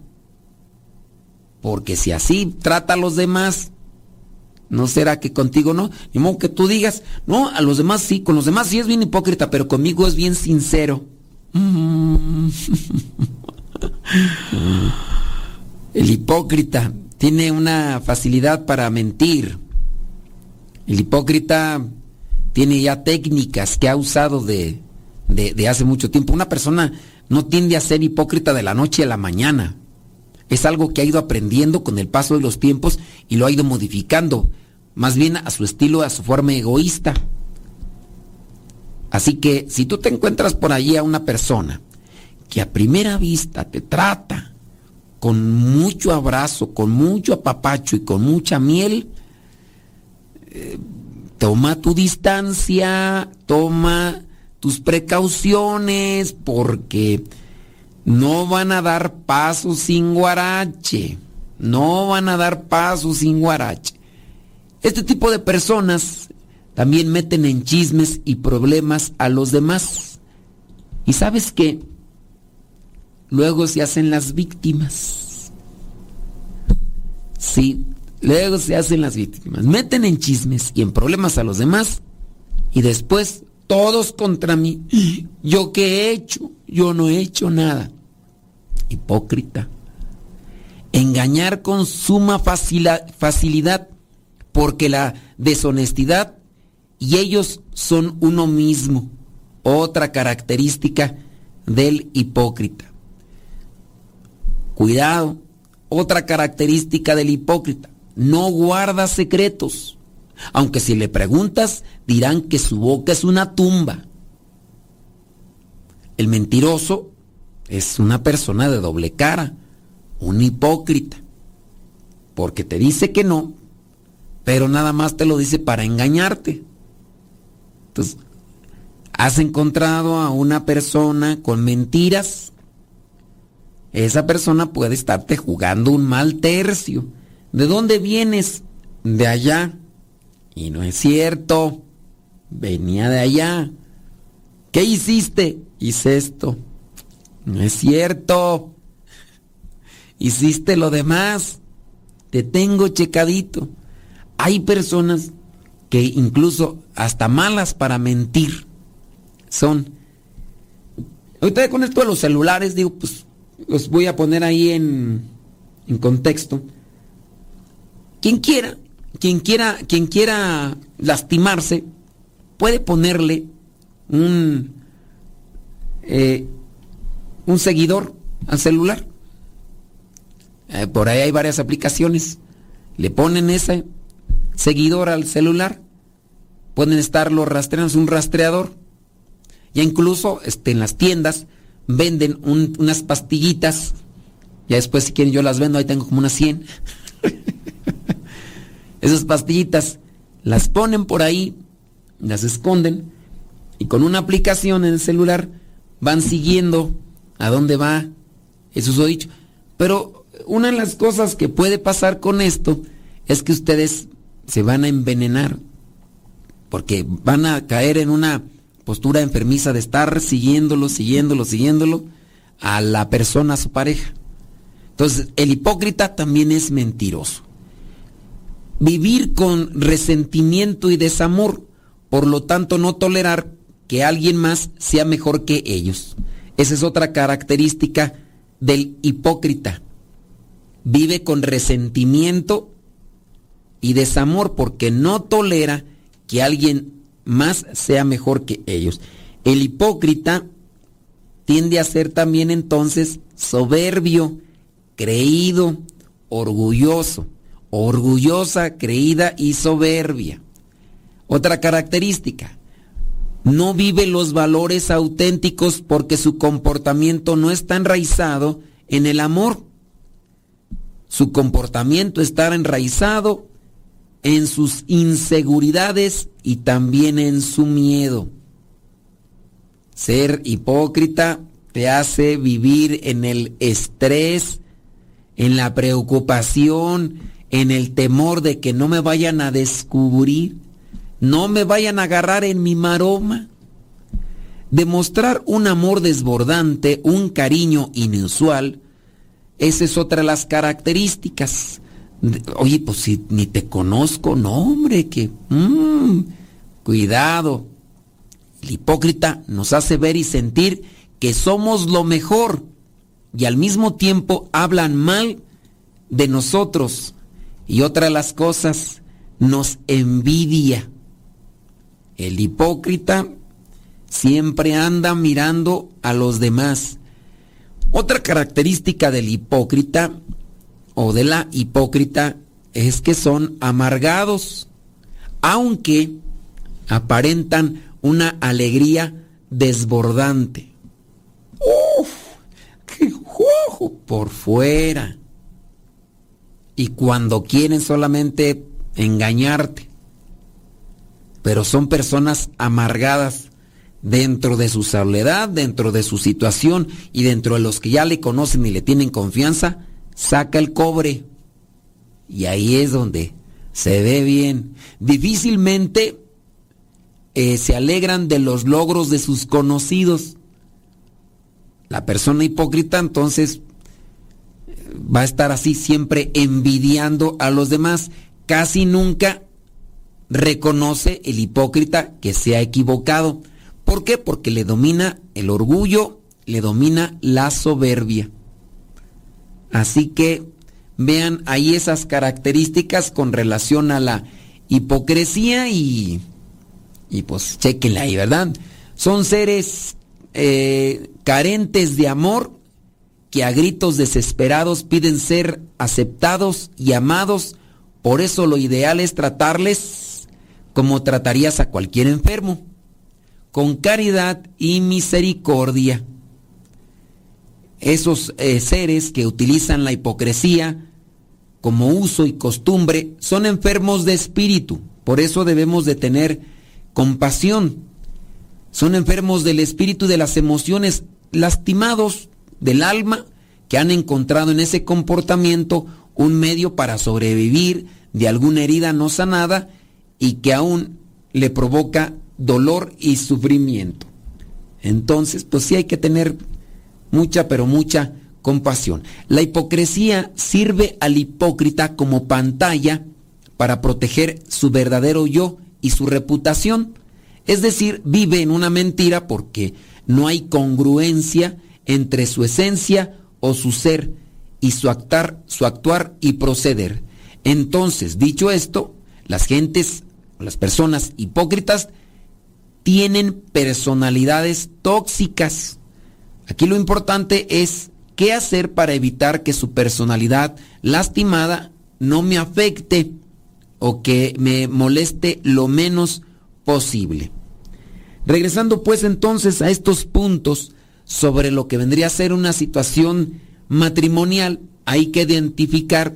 Porque si así trata a los demás, ¿no será que contigo no? Ni modo que tú digas, no, a los demás sí, con los demás sí es bien hipócrita, pero conmigo es bien sincero. El hipócrita tiene una facilidad para mentir. El hipócrita tiene ya técnicas que ha usado de, de, hace mucho tiempo. Una persona no tiende a ser hipócrita de la noche a la mañana. Es algo que ha ido aprendiendo con el paso de los tiempos y lo ha ido modificando, más bien a su estilo, a su forma egoísta. Así que si tú te encuentras por allí a una persona que a primera vista te trata con mucho abrazo, con mucho apapacho y con mucha miel, eh, toma tu distancia, toma tus precauciones, porque no van a dar paso sin guarache. No van a dar paso sin guarache. Este tipo de personas también meten en chismes y problemas a los demás. ¿Y sabes qué? luego se hacen las víctimas. Sí, luego se hacen las víctimas. Meten en chismes y en problemas a los demás y después todos contra mí. ¿Yo qué he hecho? Yo no he hecho nada. Hipócrita. Engañar con suma facilidad porque la deshonestidad y ellos son uno mismo. Otra característica del hipócrita. Cuidado, otra característica del hipócrita, no guarda secretos. Aunque si le preguntas, dirán que su boca es una tumba. El mentiroso es una persona de doble cara, un hipócrita, porque te dice que no, pero nada más te lo dice para engañarte. Entonces, has encontrado a una persona con mentiras esa persona puede estarte jugando un mal tercio. ¿De dónde vienes? De allá. Y no es cierto. Venía de allá. ¿Qué hiciste? Hice esto. No es cierto. Hiciste lo demás. Te tengo checadito. Hay personas que incluso hasta malas para mentir son. Ahorita con esto de los celulares, digo, pues los voy a poner ahí en, en contexto. Quien quiera, quien quiera, quien quiera lastimarse, puede ponerle un, eh, un seguidor al celular. Eh, por ahí hay varias aplicaciones. Le ponen ese seguidor al celular. Pueden estarlo rastreando, es un rastreador. Ya incluso este, en las tiendas venden unas pastillitas. Ya después, si quieren, yo las vendo. Ahí tengo como unas 100. Esas pastillitas las ponen por ahí, las esconden y con una aplicación en el celular van siguiendo a dónde va. Eso es lo dicho. Pero una de las cosas que puede pasar con esto es que ustedes se van a envenenar porque van a caer en una postura enfermiza de estar siguiéndolo, siguiéndolo, siguiéndolo a la persona, a su pareja. Entonces, el hipócrita también es mentiroso. Vivir con resentimiento y desamor, por lo tanto no tolerar que alguien más sea mejor que ellos. Esa es otra característica del hipócrita. Vive con resentimiento y desamor porque no tolera que alguien más sea mejor que ellos. El hipócrita tiende a ser también entonces soberbio, creído, orgulloso, orgullosa, creída y soberbia. Otra característica, no vive los valores auténticos porque su comportamiento no está enraizado en el amor. Su comportamiento está enraizado en sus inseguridades y también en su miedo. Ser hipócrita te hace vivir en el estrés, en la preocupación, en el temor de que no me vayan a descubrir, no me vayan a agarrar en mi maroma. Demostrar un amor desbordante, un cariño inusual, esa es otra de las características. Oye, pues si ni te conozco, no, hombre, que... Mm, cuidado. El hipócrita nos hace ver y sentir que somos lo mejor y al mismo tiempo hablan mal de nosotros. Y otra de las cosas, nos envidia. El hipócrita siempre anda mirando a los demás. Otra característica del hipócrita o de la hipócrita es que son amargados, aunque aparentan una alegría desbordante. ¡Uf! ¡Qué juego por fuera! Y cuando quieren solamente engañarte. Pero son personas amargadas dentro de su soledad, dentro de su situación y dentro de los que ya le conocen y le tienen confianza, saca el cobre. Y ahí es donde se ve bien. Difícilmente eh, se alegran de los logros de sus conocidos. La persona hipócrita entonces va a estar así siempre envidiando a los demás. Casi nunca reconoce el hipócrita que se ha equivocado. ¿Por qué? Porque le domina el orgullo, le domina la soberbia. Así que vean ahí esas características con relación a la hipocresía y, y pues chequenla ahí, ¿verdad? Son seres eh, carentes de amor que a gritos desesperados piden ser aceptados y amados. Por eso lo ideal es tratarles como tratarías a cualquier enfermo, con caridad y misericordia. Esos eh, seres que utilizan la hipocresía como uso y costumbre son enfermos de espíritu. Por eso debemos de tener compasión. Son enfermos del espíritu de las emociones, lastimados del alma que han encontrado en ese comportamiento un medio para sobrevivir de alguna herida no sanada y que aún le provoca dolor y sufrimiento. Entonces, pues sí hay que tener mucha, pero mucha compasión. La hipocresía sirve al hipócrita como pantalla para proteger su verdadero yo y su reputación. Es decir, vive en una mentira porque no hay congruencia entre su esencia o su ser y su actuar, su actuar y proceder. Entonces, dicho esto, las gentes, las personas hipócritas tienen personalidades tóxicas. Aquí lo importante es qué hacer para evitar que su personalidad lastimada no me afecte o que me moleste lo menos posible. Regresando pues entonces a estos puntos, sobre lo que vendría a ser una situación matrimonial, hay que identificar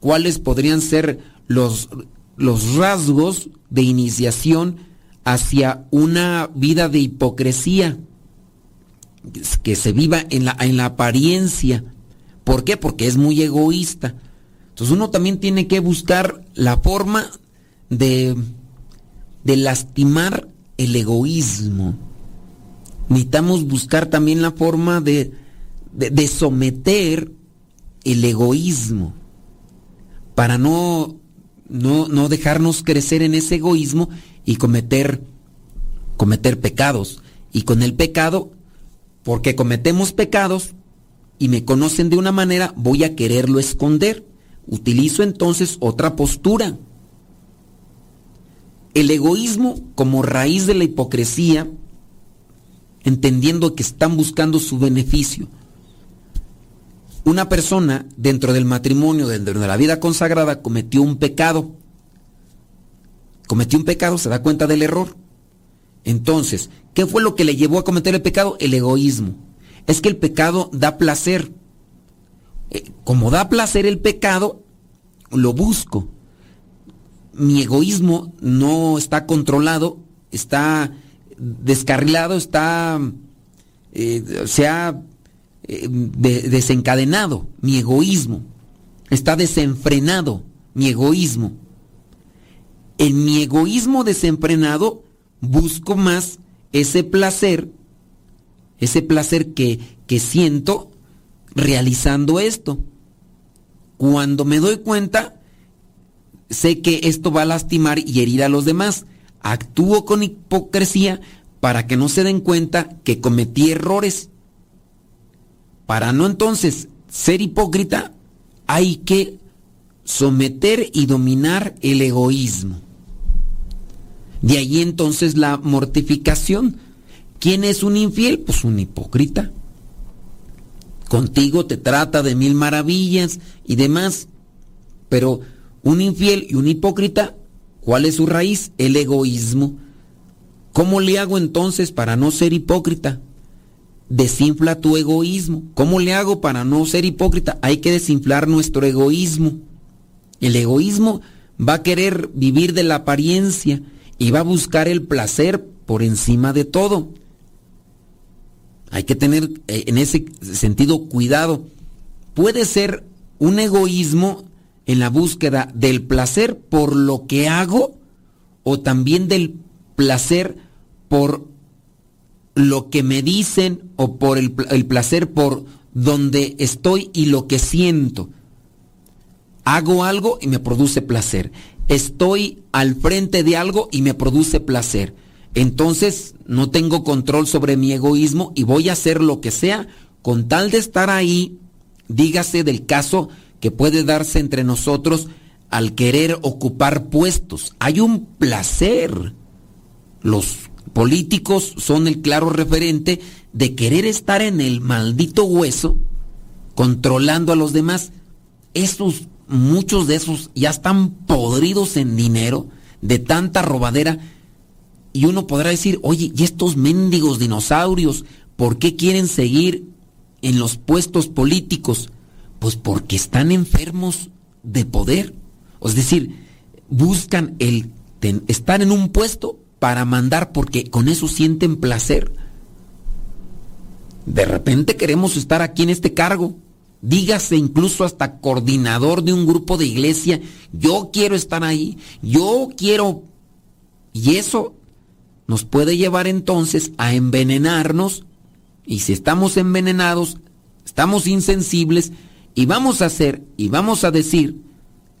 cuáles podrían ser los, los rasgos de iniciación hacia una vida de hipocresía, que se viva en la, en la apariencia. ¿Por qué? Porque es muy egoísta. Entonces uno también tiene que buscar la forma de, de lastimar el egoísmo necesitamos buscar también la forma de, de, someter el egoísmo para no, no, no, dejarnos crecer en ese egoísmo y cometer, cometer pecados. Y con el pecado, porque cometemos pecados y me conocen de una manera, voy a quererlo esconder. Utilizo entonces otra postura. El egoísmo como raíz de la hipocresía entendiendo que están buscando su beneficio. Una persona dentro del matrimonio, dentro de la vida consagrada, cometió un pecado. Cometió un pecado, se da cuenta del error. Entonces, ¿qué fue lo que le llevó a cometer el pecado? El egoísmo. Es que el pecado da placer. Eh, como da placer el pecado, lo busco. Mi egoísmo no está controlado, está descarrilado, está, eh, se ha eh, desencadenado mi egoísmo, está desenfrenado mi egoísmo. En mi egoísmo desenfrenado busco más ese placer ese placer que, que siento realizando esto. Cuando me doy cuenta, sé que esto va a lastimar y herir a los demás. Actúo con hipocresía para que no se den cuenta que cometí errores. Para no entonces ser hipócrita, hay que someter y dominar el egoísmo. De ahí entonces la mortificación. ¿Quién es un infiel? Pues un hipócrita. Contigo te trata de mil maravillas y demás. Pero un infiel y un hipócrita, ¿cuál es su raíz? El egoísmo. ¿Cómo le hago entonces para no ser hipócrita? Desinfla tu egoísmo. ¿Cómo le hago para no ser hipócrita? Hay que desinflar nuestro egoísmo. El egoísmo va a querer vivir de la apariencia y va a buscar el placer por encima de todo. Hay que tener eh, en ese sentido cuidado. Puede ser un egoísmo en la búsqueda del placer por lo que hago o también del placer por lo que me dicen o por el, placer por donde estoy y lo que siento. Hago algo y me produce placer. Estoy al frente de algo y me produce placer entonces no tengo control sobre mi egoísmo y voy a hacer lo que sea con tal de estar ahí, dígase del caso que puede darse entre nosotros al querer ocupar puestos. Hay un placer. Los políticos son el claro referente de querer estar en el maldito hueso, controlando a los demás. Esos, muchos de esos ya están podridos en dinero de tanta robadera y uno podrá decir, oye, ¿y estos mendigos dinosaurios por qué quieren seguir en los puestos políticos? Pues porque están enfermos de poder. Es decir, buscan el estar en un puesto para mandar porque con eso sienten placer. De repente queremos estar aquí en este cargo. Dígase incluso hasta coordinador de un grupo de iglesia. Yo quiero estar ahí. Yo quiero... Y eso nos puede llevar entonces a envenenarnos y si estamos envenenados, estamos insensibles y vamos a hacer y vamos a decir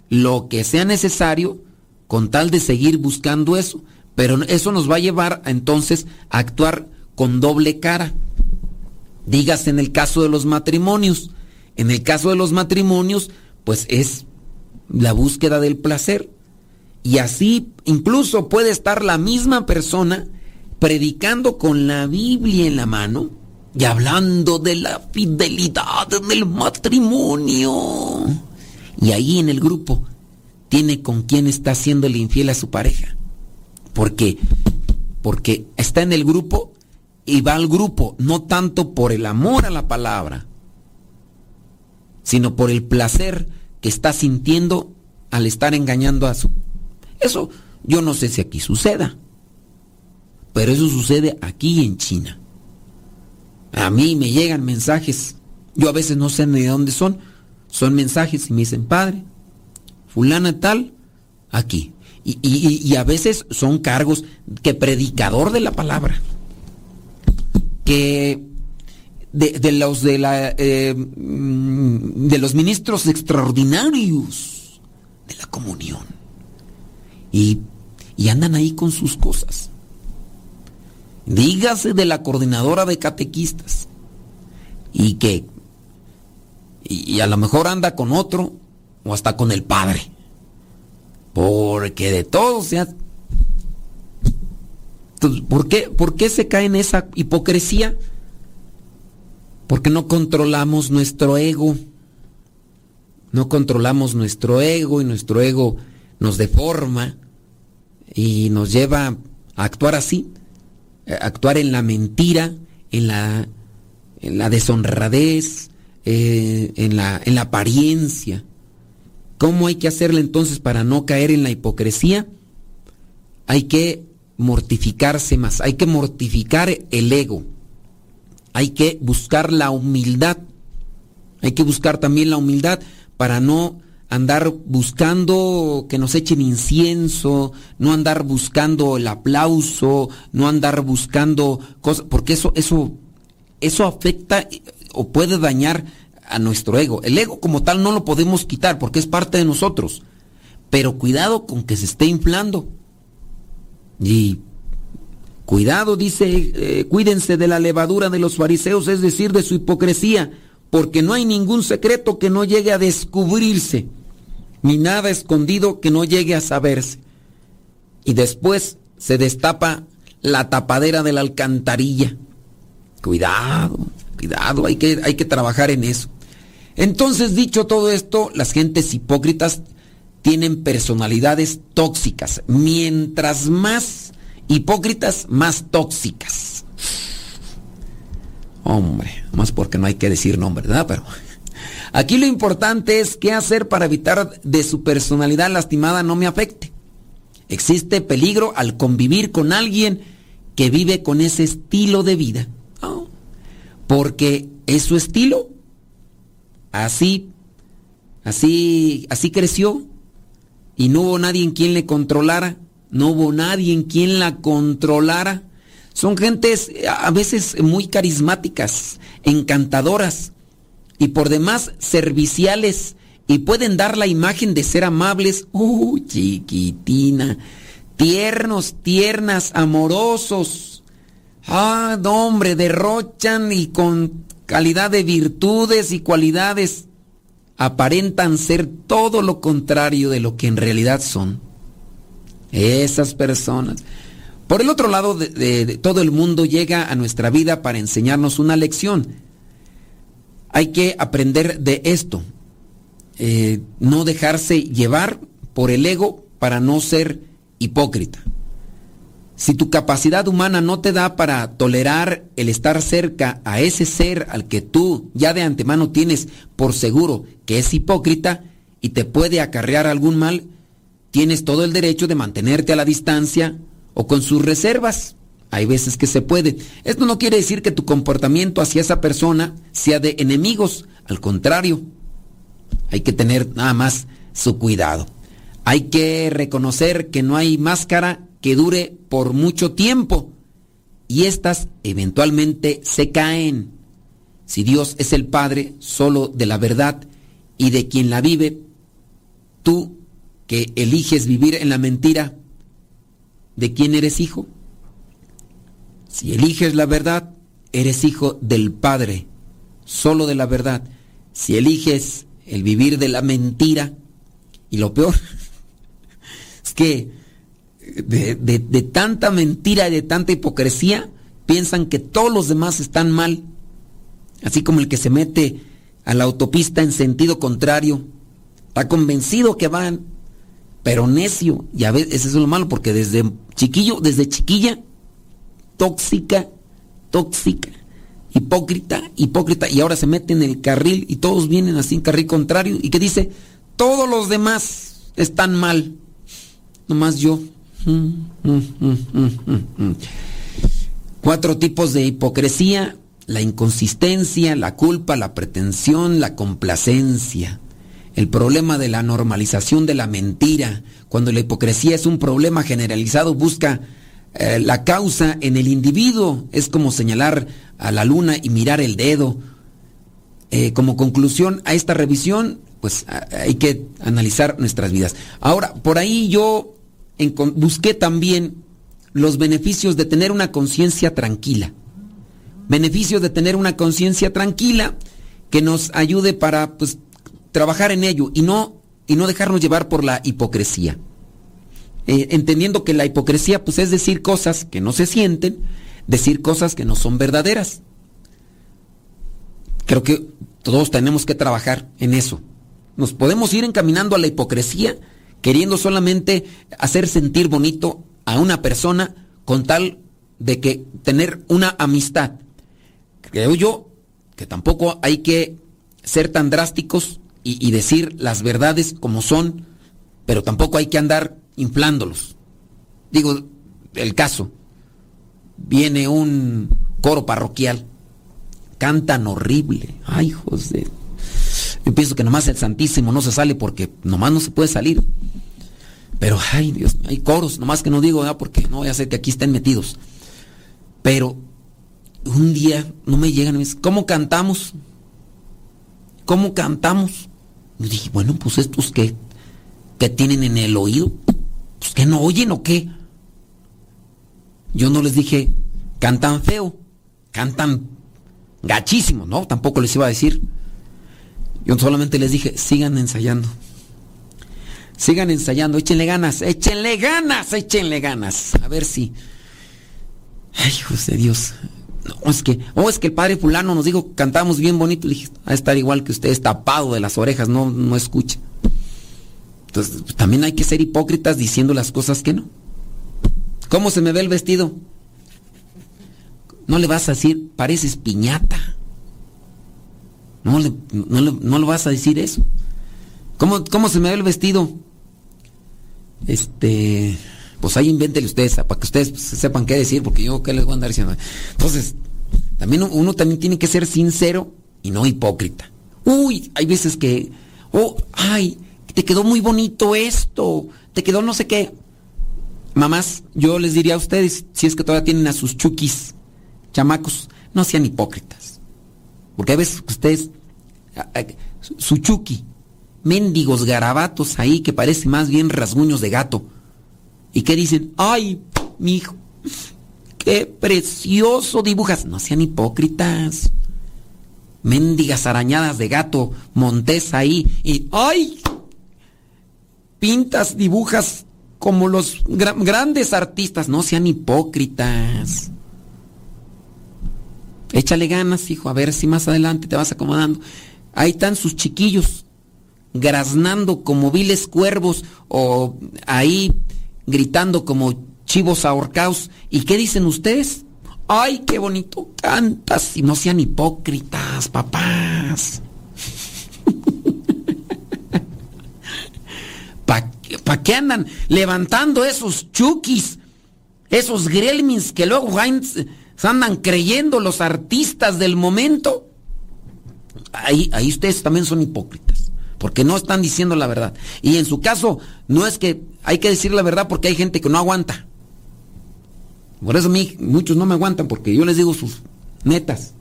lo que sea necesario con tal de seguir buscando eso, pero eso nos va a llevar entonces a actuar con doble cara. Dígase en el caso de los matrimonios, en el caso de los matrimonios, pues es la búsqueda del placer. Y así incluso puede estar la misma persona predicando con la Biblia en la mano y hablando de la fidelidad en el matrimonio. Y ahí en el grupo tiene con quien está el infiel a su pareja. Porque porque está en el grupo y va al grupo no tanto por el amor a la palabra, sino por el placer que está sintiendo al estar engañando a su eso yo no sé si aquí suceda, pero eso sucede aquí en China. A mí me llegan mensajes, yo a veces no sé ni de dónde son, son mensajes y me dicen, padre, fulana tal, aquí. Y, a veces son cargos que predicador de la palabra, que de, los de la eh, de los ministros extraordinarios de la comunión y, andan ahí con sus cosas. Dígase de la coordinadora de catequistas y que y, a lo mejor anda con otro o hasta con el padre. Porque de todo se ¿por qué, ¿por qué se cae en esa hipocresía? Porque no controlamos nuestro ego. No controlamos nuestro ego y nuestro ego nos deforma y nos lleva a actuar así, actuar en la mentira, en la, en la deshonradez, eh, en, la, en la apariencia. ¿Cómo hay que hacerle entonces para no caer en la hipocresía? Hay que mortificarse más, hay que mortificar el ego, hay que buscar la humildad, hay que buscar también la humildad para no andar buscando que nos echen incienso, no andar buscando el aplauso, no andar buscando cosas, porque eso, eso eso afecta o puede dañar a nuestro ego. El ego como tal no lo podemos quitar porque es parte de nosotros. Pero cuidado con que se esté inflando. Y cuidado, dice, eh, cuídense de la levadura de los fariseos, es decir, de su hipocresía, porque no hay ningún secreto que no llegue a descubrirse, ni nada escondido que no llegue a saberse. Y después se destapa la tapadera de la alcantarilla. Cuidado, cuidado, hay que, hay que trabajar en eso. Entonces, dicho todo esto, las gentes hipócritas tienen personalidades tóxicas. Mientras más hipócritas, más tóxicas. Hombre, más porque no hay que decir nombre, ¿verdad? Pero aquí lo importante es qué hacer para evitar de su personalidad lastimada no me afecte. Existe peligro al convivir con alguien que vive con ese estilo de vida. Porque es su estilo. Así, así, así creció. Y no hubo nadie en quien le controlara. No hubo nadie en quien la controlara. Son gentes a veces muy carismáticas, encantadoras y por demás serviciales y pueden dar la imagen de ser amables. ¡Uh, chiquitina! Tiernos, tiernas, amorosos. Ah, hombre, derrochan y con calidad de virtudes y cualidades aparentan ser todo lo contrario de lo que en realidad son. Esas personas. Por el otro lado, de, todo el mundo llega a nuestra vida para enseñarnos una lección. Hay que aprender de esto. Eh, no dejarse llevar por el ego para no ser hipócrita. Si tu capacidad humana no te da para tolerar el estar cerca a ese ser al que tú ya de antemano tienes por seguro que es hipócrita y te puede acarrear algún mal, tienes todo el derecho de mantenerte a la distancia o con sus reservas. Hay veces que se puede. Esto no quiere decir que tu comportamiento hacia esa persona sea de enemigos. Al contrario, hay que tener nada más su cuidado. Hay que reconocer que no hay máscara que dure por mucho tiempo y éstas eventualmente se caen. Si Dios es el Padre solo de la verdad y de quien la vive, tú que eliges vivir en la mentira, ¿de quién eres hijo? Si eliges la verdad, eres hijo del Padre, solo de la verdad. Si eliges el vivir de la mentira, y lo peor es que de, tanta mentira y de tanta hipocresía, piensan que todos los demás están mal. Así como el que se mete a la autopista en sentido contrario, está convencido que van, pero necio. Y a veces eso es lo malo, porque desde chiquillo, desde chiquilla, tóxica, tóxica, hipócrita, hipócrita, y ahora se mete en el carril y todos vienen así en carril contrario y que dice, todos los demás están mal, nomás yo Cuatro tipos de hipocresía, la inconsistencia, la culpa, la pretensión, la complacencia. El problema de la normalización de la mentira. Cuando la hipocresía es un problema generalizado, busca eh, la causa en el individuo. Es como señalar a la luna y mirar el dedo. Eh, como conclusión a esta revisión, pues hay que analizar nuestras vidas. Ahora, por ahí yo busqué también los beneficios de tener una conciencia tranquila. Beneficios de tener una conciencia tranquila que nos ayude para pues, trabajar en ello y no, y no dejarnos llevar por la hipocresía. Eh, entendiendo que la hipocresía pues, es decir cosas que no se sienten, decir cosas que no son verdaderas. Creo que todos tenemos que trabajar en eso. Nos podemos ir encaminando a la hipocresía queriendo solamente hacer sentir bonito a una persona con tal de que tener una amistad. Creo yo que tampoco hay que ser tan drásticos y, y decir las verdades como son, pero tampoco hay que andar inflándolos. Digo, el caso, viene un coro parroquial, cantan horrible, ay José, yo pienso que nomás el Santísimo no se sale porque nomás no se puede salir. Pero, ay Dios, hay coros, nomás que no digo, porque no voy a hacer que aquí estén metidos. Pero un día no me llegan y me dicen, ¿cómo cantamos? ¿Cómo cantamos? Y dije, bueno, pues estos que, que tienen en el oído, pues que no oyen o qué. Yo no les dije, cantan feo, cantan gachísimo, no, tampoco les iba a decir. Yo solamente les dije, sigan ensayando. Sigan ensayando, échenle ganas, échenle ganas, échenle ganas. A ver si. Ay, hijos de Dios. No, es que, oh, es que el padre fulano nos dijo cantamos bien bonito. Le dije, a estar igual que ustedes, tapado de las orejas, no, no escucha. Entonces, también hay que ser hipócritas diciendo las cosas que no. ¿Cómo se me ve el vestido? No le vas a decir, pareces piñata. No le, no le, no le vas a decir eso. ¿Cómo, ¿Cómo se me ve el vestido? Este, pues ahí invéntele ustedes, para que ustedes sepan qué decir, porque yo qué les voy a andar diciendo. Entonces, también uno también tiene que ser sincero y no hipócrita. Uy, hay veces que, oh, ay, te quedó muy bonito esto, te quedó no sé qué. Mamás, yo les diría a ustedes, si es que todavía tienen a sus chukis, chamacos, no sean hipócritas. Porque a veces ustedes, su chuki, mendigos garabatos ahí que parecen más bien rasguños de gato. ¿Y qué dicen? ¡Ay, mi hijo! ¡Qué precioso dibujas! No sean hipócritas. Mendigas arañadas de gato, montés ahí y ¡ay! Pintas, dibujas como los gra grandes artistas. No sean hipócritas. Échale ganas, hijo, a ver si más adelante te vas acomodando. Ahí están sus chiquillos, graznando como viles cuervos o ahí gritando como chivos ahorcados. ¿Y qué dicen ustedes? ¡Ay, qué bonito cantas! Y no sean hipócritas, papás. ¿Para pa qué andan levantando esos chukis? Esos gremlins que luego andan creyendo los artistas del momento. Ahí, ahí ustedes también son hipócritas porque no están diciendo la verdad. Y en su caso, no es que hay que decir la verdad porque hay gente que no aguanta. Por eso a mí muchos no me aguantan porque yo les digo sus netas.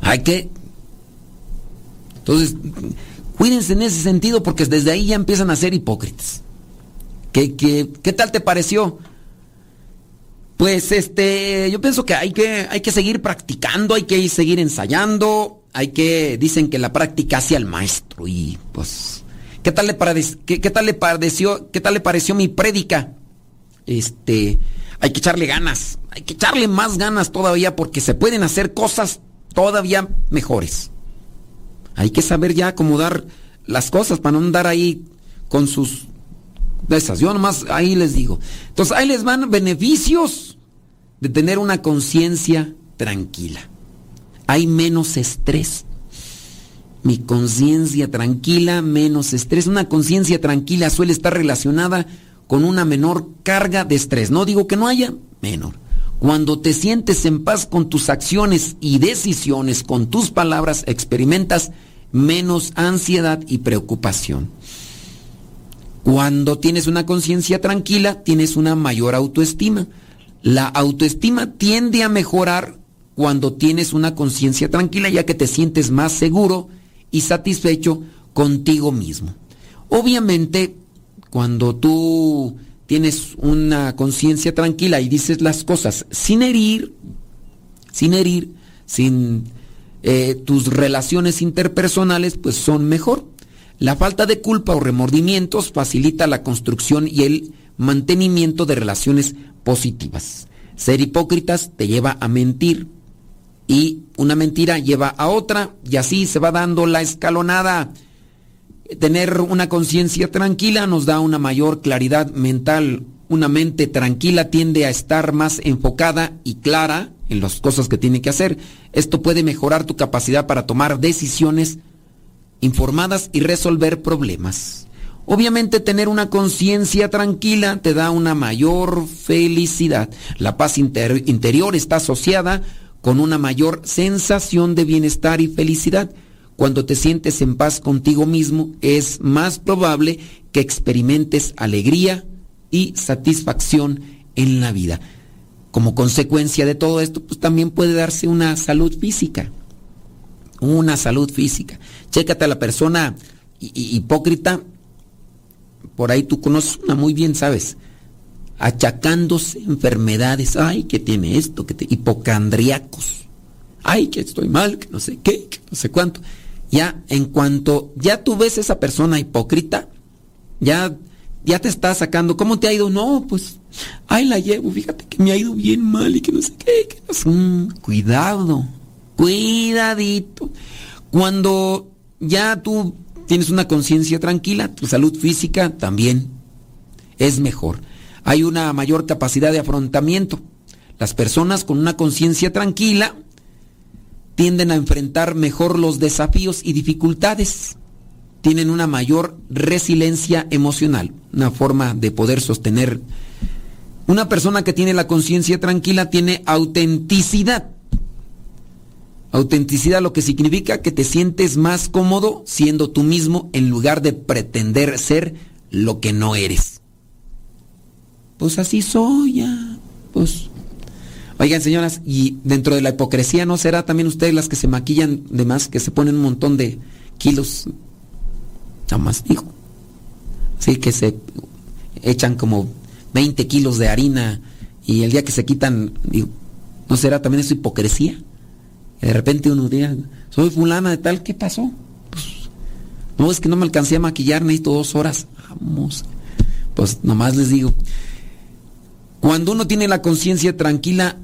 Hay que... Entonces, cuídense en ese sentido porque desde ahí ya empiezan a ser hipócritas. ¿Qué, qué, qué tal te pareció? Pues este, yo pienso que hay que, hay que seguir practicando, hay que seguir ensayando, hay que, dicen que la práctica hace al maestro y pues, ¿qué tal le, qué, qué tal le pareció, qué tal le pareció mi prédica? Este, hay que echarle ganas, hay que echarle más ganas todavía porque se pueden hacer cosas todavía mejores. Hay que saber ya acomodar las cosas para no andar ahí con sus de. Yo nomás ahí les digo. Entonces ahí les van beneficios de tener una conciencia tranquila hay menos estrés. Mi conciencia tranquila, menos estrés. Una conciencia tranquila suele estar relacionada con una menor carga de estrés. No digo que no haya, menor. Cuando te sientes en paz con tus acciones y decisiones, con tus palabras, experimentas menos ansiedad y preocupación. Cuando tienes una conciencia tranquila, tienes una mayor autoestima. La autoestima tiende a mejorar cuando tienes una conciencia tranquila ya que te sientes más seguro y satisfecho contigo mismo. Obviamente, cuando tú tienes una conciencia tranquila y dices las cosas sin herir, sin herir, sin eh, tus relaciones interpersonales, pues son mejor. La falta de culpa o remordimientos facilita la construcción y el mantenimiento de relaciones positivas. Ser hipócritas te lleva a mentir, y una mentira lleva a otra y así se va dando la escalonada. Tener una conciencia tranquila nos da una mayor claridad mental. Una mente tranquila tiende a estar más enfocada y clara en las cosas que tiene que hacer. Esto puede mejorar tu capacidad para tomar decisiones informadas y resolver problemas. Obviamente tener una conciencia tranquila te da una mayor felicidad. La paz interior está asociada con una mayor sensación de bienestar y felicidad. Cuando te sientes en paz contigo mismo, es más probable que experimentes alegría y satisfacción en la vida. como consecuencia de todo esto, pues también puede darse una salud física. Una salud física. Chécate a la persona hipócrita, por ahí tú conoces una muy bien, ¿sabes? Achacándose enfermedades. Ay, que tiene esto, que te... hipocandriacos. Ay, que estoy mal, que no sé qué, que no sé cuánto. Ya, en cuanto ya tú ves esa persona hipócrita, ya, ya te está sacando. ¿Cómo te ha ido? No, pues, ay, la llevo, fíjate que me ha ido bien mal y que no sé qué. Que no sé. Mm, cuidado, cuidadito. Cuando ya tú tienes una conciencia tranquila, tu salud física también es mejor. Hay una mayor capacidad de afrontamiento. Las personas con una conciencia tranquila tienden a enfrentar mejor los desafíos y dificultades. Tienen una mayor resiliencia emocional, una forma de poder sostener. Una persona que tiene la conciencia tranquila tiene autenticidad Autenticidad lo que significa que te sientes más cómodo siendo tú mismo en lugar de pretender ser lo que no eres. Pues así soy ya. Pues. Oigan, señoras, y dentro de la hipocresía, ¿no será también ustedes las que se maquillan de más, que se ponen un montón de kilos? Nada más digo. Sí, que se echan como 20 kilos de harina y el día que se quitan, ¿no será también eso hipocresía? de repente uno diga, soy fulana de tal, ¿qué pasó? Pues, no, es que no me alcancé a maquillar, necesito dos horas. Vamos. Pues nomás les digo, cuando uno tiene la conciencia tranquila,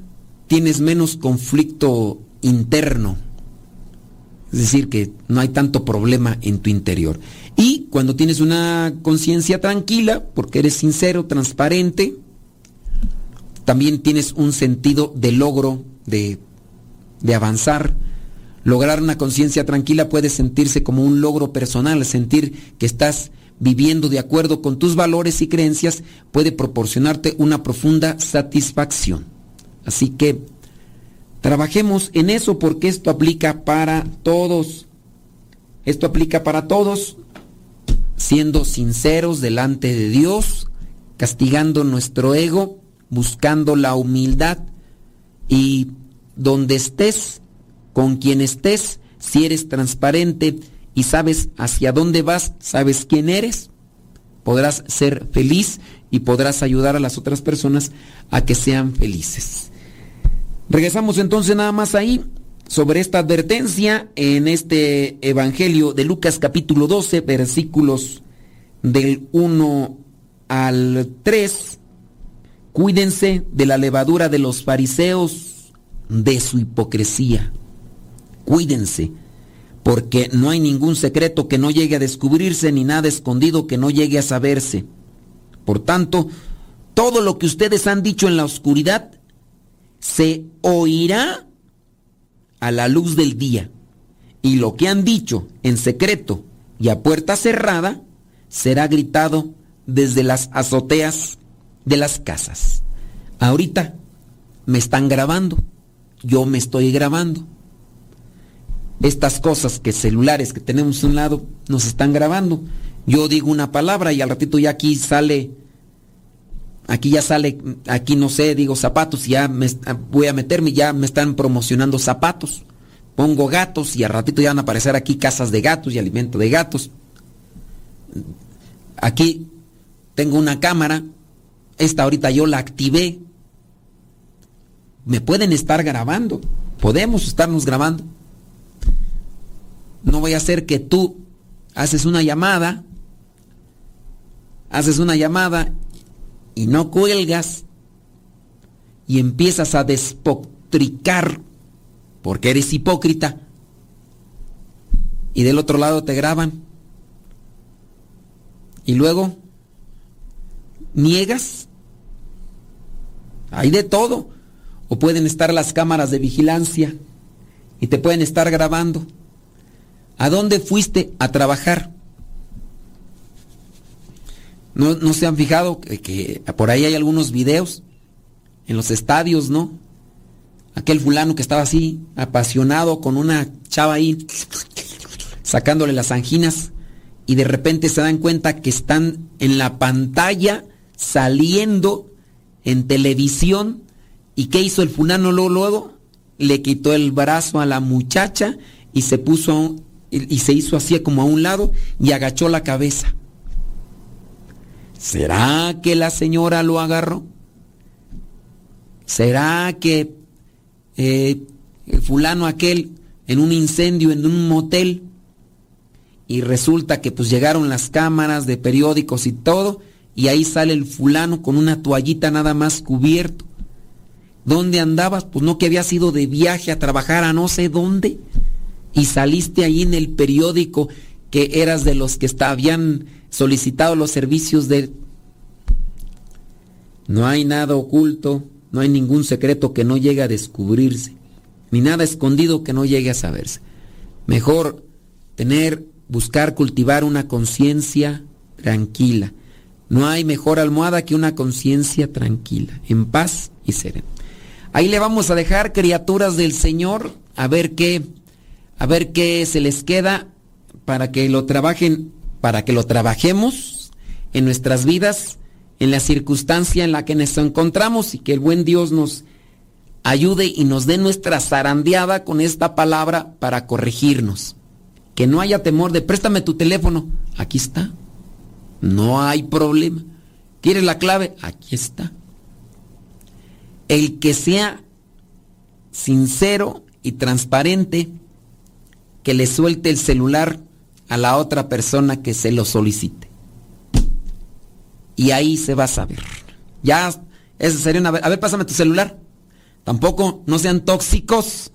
tienes menos conflicto interno. Es decir, que no hay tanto problema en tu interior. Y cuando tienes una conciencia tranquila, porque eres sincero, transparente, también tienes un sentido de logro, de de avanzar. Lograr una conciencia tranquila puede sentirse como un logro personal, sentir que estás viviendo de acuerdo con tus valores y creencias puede proporcionarte una profunda satisfacción. Así que trabajemos en eso porque esto aplica para todos. Esto aplica para todos, siendo sinceros delante de Dios, castigando nuestro ego, buscando la humildad y donde estés, con quien estés, si eres transparente y sabes hacia dónde vas, sabes quién eres, podrás ser feliz y podrás ayudar a las otras personas a que sean felices. Regresamos entonces nada más ahí sobre esta advertencia en este Evangelio de Lucas capítulo 12, versículos del 1 al 3. Cuídense de la levadura de los fariseos de su hipocresía. Cuídense, porque no hay ningún secreto que no llegue a descubrirse ni nada escondido que no llegue a saberse. Por tanto, todo lo que ustedes han dicho en la oscuridad se oirá a la luz del día. Y lo que han dicho en secreto y a puerta cerrada será gritado desde las azoteas de las casas. Ahorita me están grabando yo me estoy grabando. Estas cosas que celulares que tenemos a un lado nos están grabando. Yo digo una palabra y al ratito ya aquí sale, aquí ya sale, aquí no sé, digo zapatos ya me, voy a meterme, ya me están promocionando zapatos. Pongo gatos y al ratito ya van a aparecer aquí casas de gatos y alimento de gatos. Aquí tengo una cámara, esta ahorita yo la activé, me pueden estar grabando, podemos estarnos grabando. No voy a hacer que tú haces una llamada, haces una llamada y no cuelgas y empiezas a despotricar porque eres hipócrita y del otro lado te graban y luego niegas. Hay de todo. O pueden estar las cámaras de vigilancia y te pueden estar grabando. ¿A dónde fuiste a trabajar? ¿No, se han fijado que, por ahí hay algunos videos en los estadios, ¿no? Aquel fulano que estaba así, apasionado con una chava ahí, sacándole las anginas, y de repente se dan cuenta que están en la pantalla saliendo en televisión ¿Y qué hizo el fulano luego? luego? Le quitó el brazo a la muchacha y se puso y se hizo así como a un lado y agachó la cabeza. ¿Será que la señora lo agarró? ¿Será que eh, el fulano aquel en un incendio en un motel y resulta que pues llegaron las cámaras de periódicos y todo y ahí sale el fulano con una toallita nada más cubierto? ¿Dónde andabas? Pues no que habías ido de viaje a trabajar a no sé dónde y saliste ahí en el periódico que eras de los que habían solicitado los servicios de... No hay nada oculto, no hay ningún secreto que no llegue a descubrirse, ni nada escondido que no llegue a saberse. Mejor tener, buscar cultivar una conciencia tranquila. No hay mejor almohada que una conciencia tranquila, en paz y serena. Ahí le vamos a dejar criaturas del Señor a ver qué a ver qué se les queda para que lo trabajen, para que lo trabajemos en nuestras vidas, en la circunstancia en la que nos encontramos y que el buen Dios nos ayude y nos dé nuestra zarandeada con esta palabra para corregirnos. Que no haya temor de préstame tu teléfono. Aquí está. No hay problema. ¿Quieres la clave? Aquí está. El que sea sincero y transparente que le suelte el celular a la otra persona que se lo solicite. Y ahí se va a saber. Ya, esa sería una... A ver, pásame tu celular. Tampoco no sean tóxicos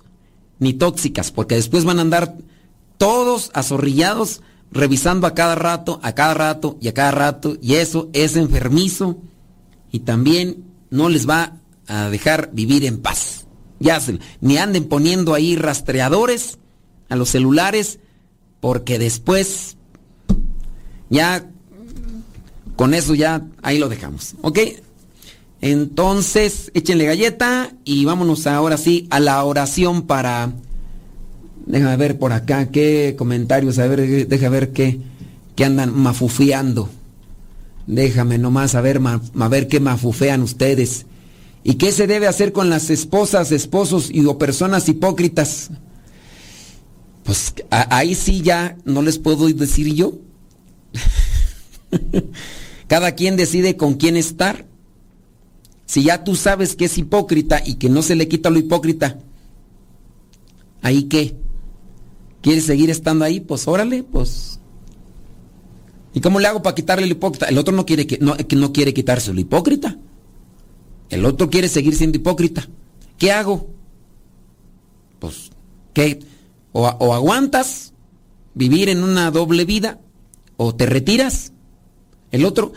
ni tóxicas, porque después van a andar todos azorrillados revisando a cada rato, a cada rato y a cada rato, y eso es enfermizo y también no les va a dejar vivir en paz. Ya se, ni anden poniendo ahí rastreadores a los celulares porque después ya con eso ya ahí lo dejamos. ¿Ok? Entonces, échenle galleta y vámonos ahora sí a la oración para... Déjame ver por acá qué comentarios, a ver, déjame ver qué, qué andan mafufeando. Déjame nomás a ver, a ver qué mafufean ustedes. ¿Y qué se debe hacer con las esposas, esposos y o personas hipócritas? Pues ahí sí ya no les puedo decir yo. Cada quien decide con quién estar. Si ya tú sabes que es hipócrita y que no se le quita lo hipócrita, ¿ahí qué? ¿Quieres seguir estando ahí? Pues órale, pues. ¿Y cómo le hago para quitarle lo hipócrita? El otro no quiere, que, no, no quiere quitarse lo hipócrita. El otro quiere seguir siendo hipócrita. ¿Qué hago? Pues, ¿qué? O, aguantas vivir en una doble vida o te retiras. El otro,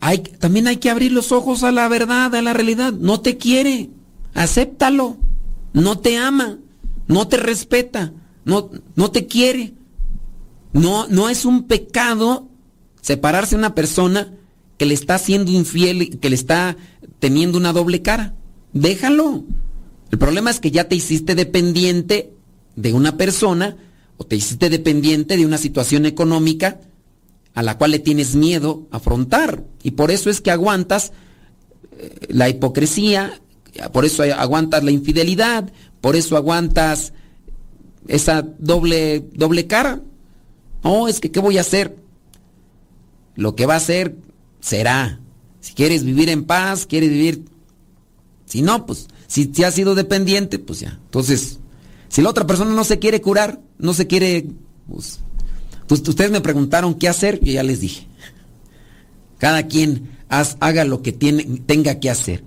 hay, también hay que abrir los ojos a la verdad, a la realidad. No te quiere, acéptalo. No te ama, no te respeta, no, no te quiere. No, no es un pecado separarse de una persona que le está siendo infiel, que le está teniendo una doble cara. Déjalo. El problema es que ya te hiciste dependiente de una persona o te hiciste dependiente de una situación económica a la cual le tienes miedo afrontar. Y por eso es que aguantas eh, la hipocresía, por eso aguantas la infidelidad, por eso aguantas esa doble, doble cara. No, es que ¿qué voy a hacer? Lo que va a hacer será. Si quieres vivir en paz, quieres vivir... Si no, pues, si te has sido dependiente, pues ya. Entonces, si la otra persona no se quiere curar, no se quiere... Pues, pues ustedes me preguntaron qué hacer y ya les dije. Cada quien haga lo que tiene, tenga que hacer.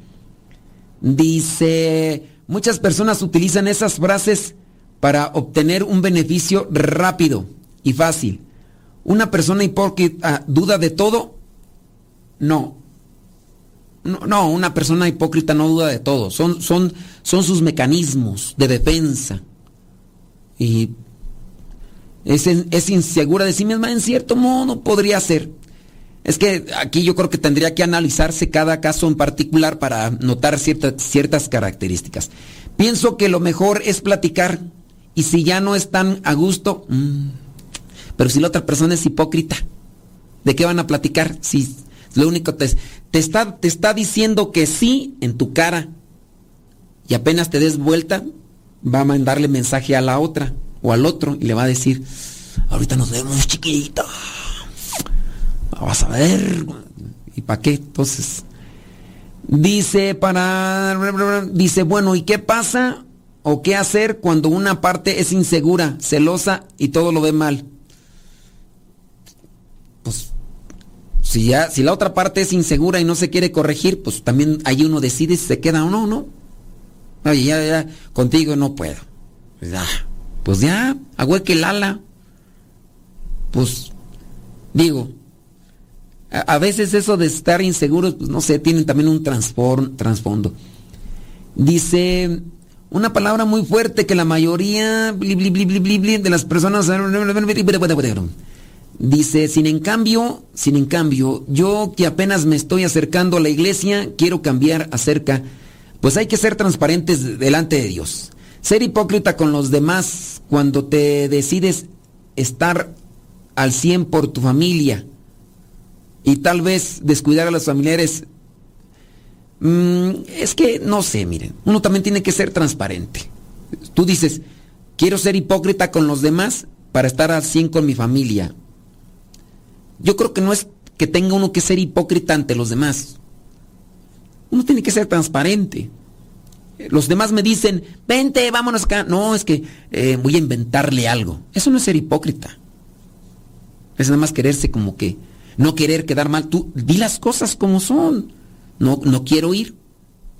Dice, muchas personas utilizan esas frases para obtener un beneficio rápido y fácil. ¿Una persona hipócrita duda de todo? No. No, no, una persona hipócrita no duda de todo. Son, son, son sus mecanismos de defensa y es, insegura de sí misma, en cierto modo podría ser. Es que aquí yo creo que tendría que analizarse cada caso en particular para notar ciertas características. Pienso que lo mejor es platicar y si ya no están a gusto, mm, pero si la otra persona es hipócrita, ¿de qué van a platicar? Si lo único te, te, está, te está diciendo que sí en tu cara, y apenas te des vuelta, va a mandarle mensaje a la otra o al otro y le va a decir, ahorita nos vemos chiquita. Vas a ver. ¿Y para qué? Entonces, dice para... Dice, bueno, ¿y qué pasa o qué hacer cuando una parte es insegura, celosa y todo lo ve mal? Pues, si, ya, si la otra parte es insegura y no se quiere corregir, pues también ahí uno decide si se queda o no, ¿no? Oye, ya, ya, contigo no puedo. Pues ya, pues ya, que el ala. Pues, digo, a, veces eso de estar inseguros, pues no sé, tienen también un trasfondo. Dice una palabra muy fuerte que la mayoría de las personas dice, sin en cambio, sin en cambio, yo que apenas me estoy acercando a la iglesia, quiero cambiar acerca pues hay que ser transparentes delante de Dios. Ser hipócrita con los demás cuando te decides estar al 100 por tu familia y tal vez descuidar a los familiares. Mm, es que no sé, miren, uno también tiene que ser transparente. Tú dices, quiero ser hipócrita con los demás para estar al 100 con mi familia. Yo creo que no es que tenga uno que ser hipócrita ante los demás. Uno tiene que ser transparente. Los demás me dicen, vente, vámonos acá. No, es que eh, voy a inventarle algo. Eso no es ser hipócrita. Es nada más quererse como que, no querer quedar mal. Tú di las cosas como son. No, no quiero ir.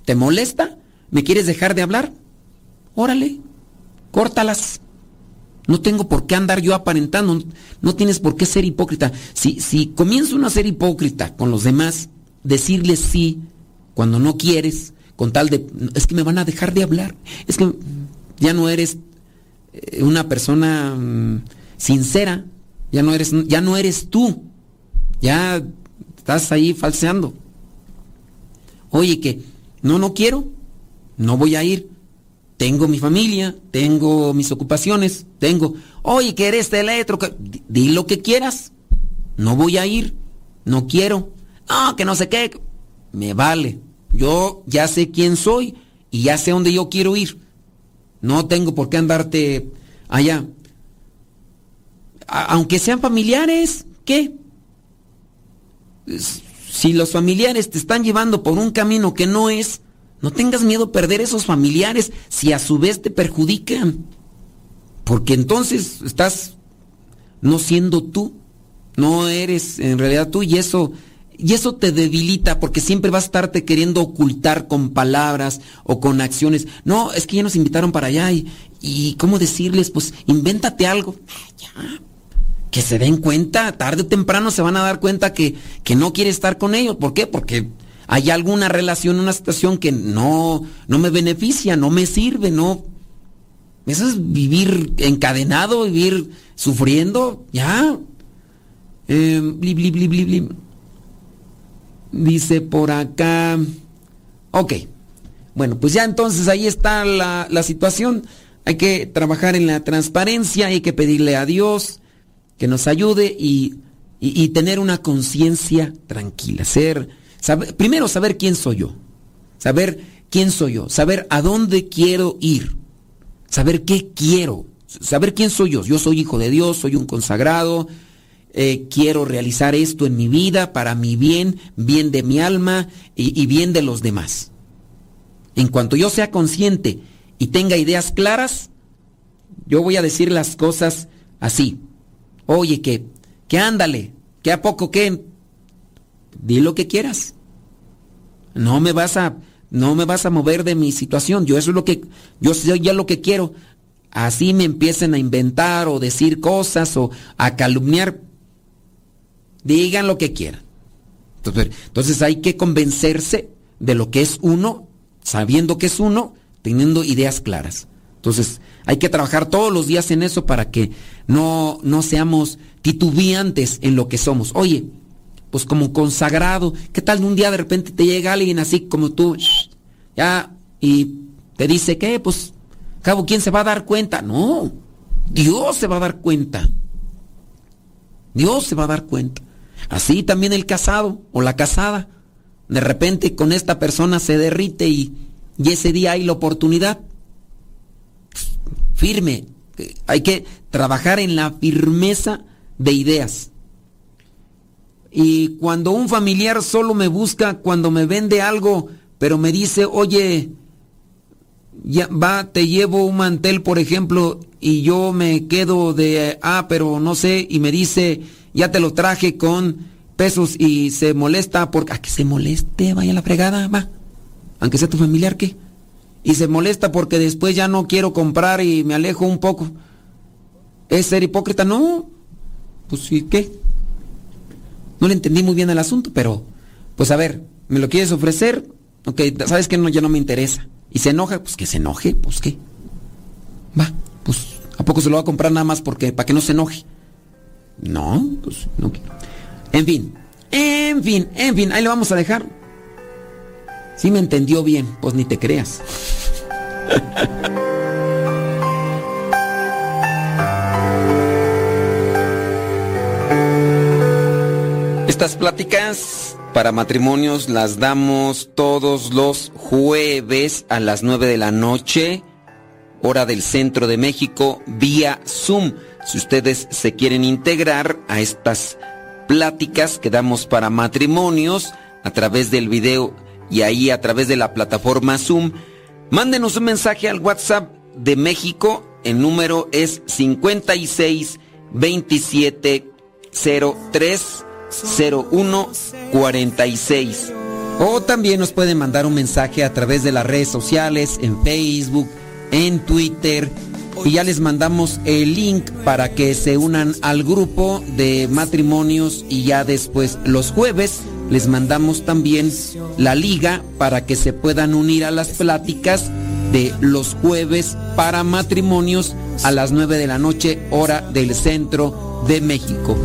¿Te molesta? ¿Me quieres dejar de hablar? Órale, córtalas. No tengo por qué andar yo aparentando. No tienes por qué ser hipócrita. Si, si comienzo a ser hipócrita con los demás, decirles sí, cuando no quieres, con tal de, es que me van a dejar de hablar, es que ya no eres eh, una persona mm, sincera, ya no eres, ya no eres tú, ya estás ahí falseando. Oye, que no, no quiero, no voy a ir. Tengo mi familia, tengo mis ocupaciones, tengo, oye, que eres electro, di lo que quieras, no voy a ir, no quiero, ah, que no sé qué, me vale. Yo ya sé quién soy y ya sé dónde yo quiero ir. No tengo por qué andarte allá. aunque sean familiares, ¿qué? Si los familiares te están llevando por un camino que no es, no tengas miedo a perder esos familiares si a su vez te perjudican. Porque entonces estás no siendo tú, no eres en realidad tú y eso y eso te debilita porque siempre vas a estarte queriendo ocultar con palabras o con acciones. No, es que ya nos invitaron para allá y, y ¿cómo decirles? Pues invéntate algo. Ya. Que se den cuenta, tarde o temprano se van a dar cuenta que, que no quiere estar con ellos. ¿Por qué? Porque hay alguna relación, una situación que no, no me beneficia, no me sirve, no. Eso es vivir encadenado, vivir sufriendo, ya. Eh, Dice por acá. Ok. Bueno, pues ya entonces ahí está la, situación. Hay que trabajar en la transparencia, hay que pedirle a Dios que nos ayude y, tener una conciencia tranquila. Ser, primero saber quién soy yo. Saber quién soy yo. Saber a dónde quiero ir. Saber qué quiero. Saber quién soy yo. Yo soy hijo de Dios, soy un consagrado eh, quiero realizar esto en mi vida para mi bien, bien de mi alma y, bien de los demás. En cuanto yo sea consciente y tenga ideas claras, yo voy a decir las cosas así. Oye, que, que ándale, que a poco que, di lo que quieras. No me vas a, no me vas a mover de mi situación. Yo eso es lo que, yo sé ya lo que quiero. Así me empiecen a inventar o decir cosas o a calumniar. Digan lo que quieran. Entonces, hay que convencerse de lo que es uno, sabiendo que es uno, teniendo ideas claras. Entonces, hay que trabajar todos los días en eso para que no, no seamos titubeantes en lo que somos. Oye, pues como consagrado, ¿qué tal un día de repente te llega alguien así como tú, ya, y te dice que, pues, cabo, ¿quién se va a dar cuenta? No, Dios se va a dar cuenta. Dios se va a dar cuenta. Así también el casado o la casada. De repente con esta persona se derrite y, y ese día hay la oportunidad. Firme. Hay que trabajar en la firmeza de ideas. Y cuando un familiar solo me busca cuando me vende algo, pero me dice, oye, ya va, te llevo un mantel, por ejemplo, y yo me quedo de, ah, pero no sé, y me dice, ya te lo traje con pesos y se molesta porque, a que se moleste, vaya la fregada, va, aunque sea tu familiar, ¿qué? Y se molesta porque después ya no quiero comprar y me alejo un poco. ¿Es ser hipócrita? No. Pues sí, ¿qué? No le entendí muy bien el asunto, pero pues a ver, ¿me lo quieres ofrecer? Ok, ¿sabes que no, ya no me interesa? Y se enoja, pues que se enoje, pues qué. Va, pues ¿a poco se lo va a comprar nada más porque para que no se enoje? No, pues no. En fin, en fin, en fin, ahí lo vamos a dejar. Si me entendió bien, pues ni te creas. Estas pláticas para matrimonios las damos todos los jueves a las 9 de la noche, hora del centro de México, vía Zoom. Si ustedes se quieren integrar a estas pláticas que damos para matrimonios a través del video y ahí a través de la plataforma Zoom, mándenos un mensaje al WhatsApp de México. El número es 56 27 03 0146. O también nos pueden mandar un mensaje a través de las redes sociales, en Facebook, en Twitter. Y ya les mandamos el link para que se unan al grupo de matrimonios y ya después los jueves les mandamos también la liga para que se puedan unir a las pláticas de los jueves para matrimonios a las 9 de la noche hora del centro de México.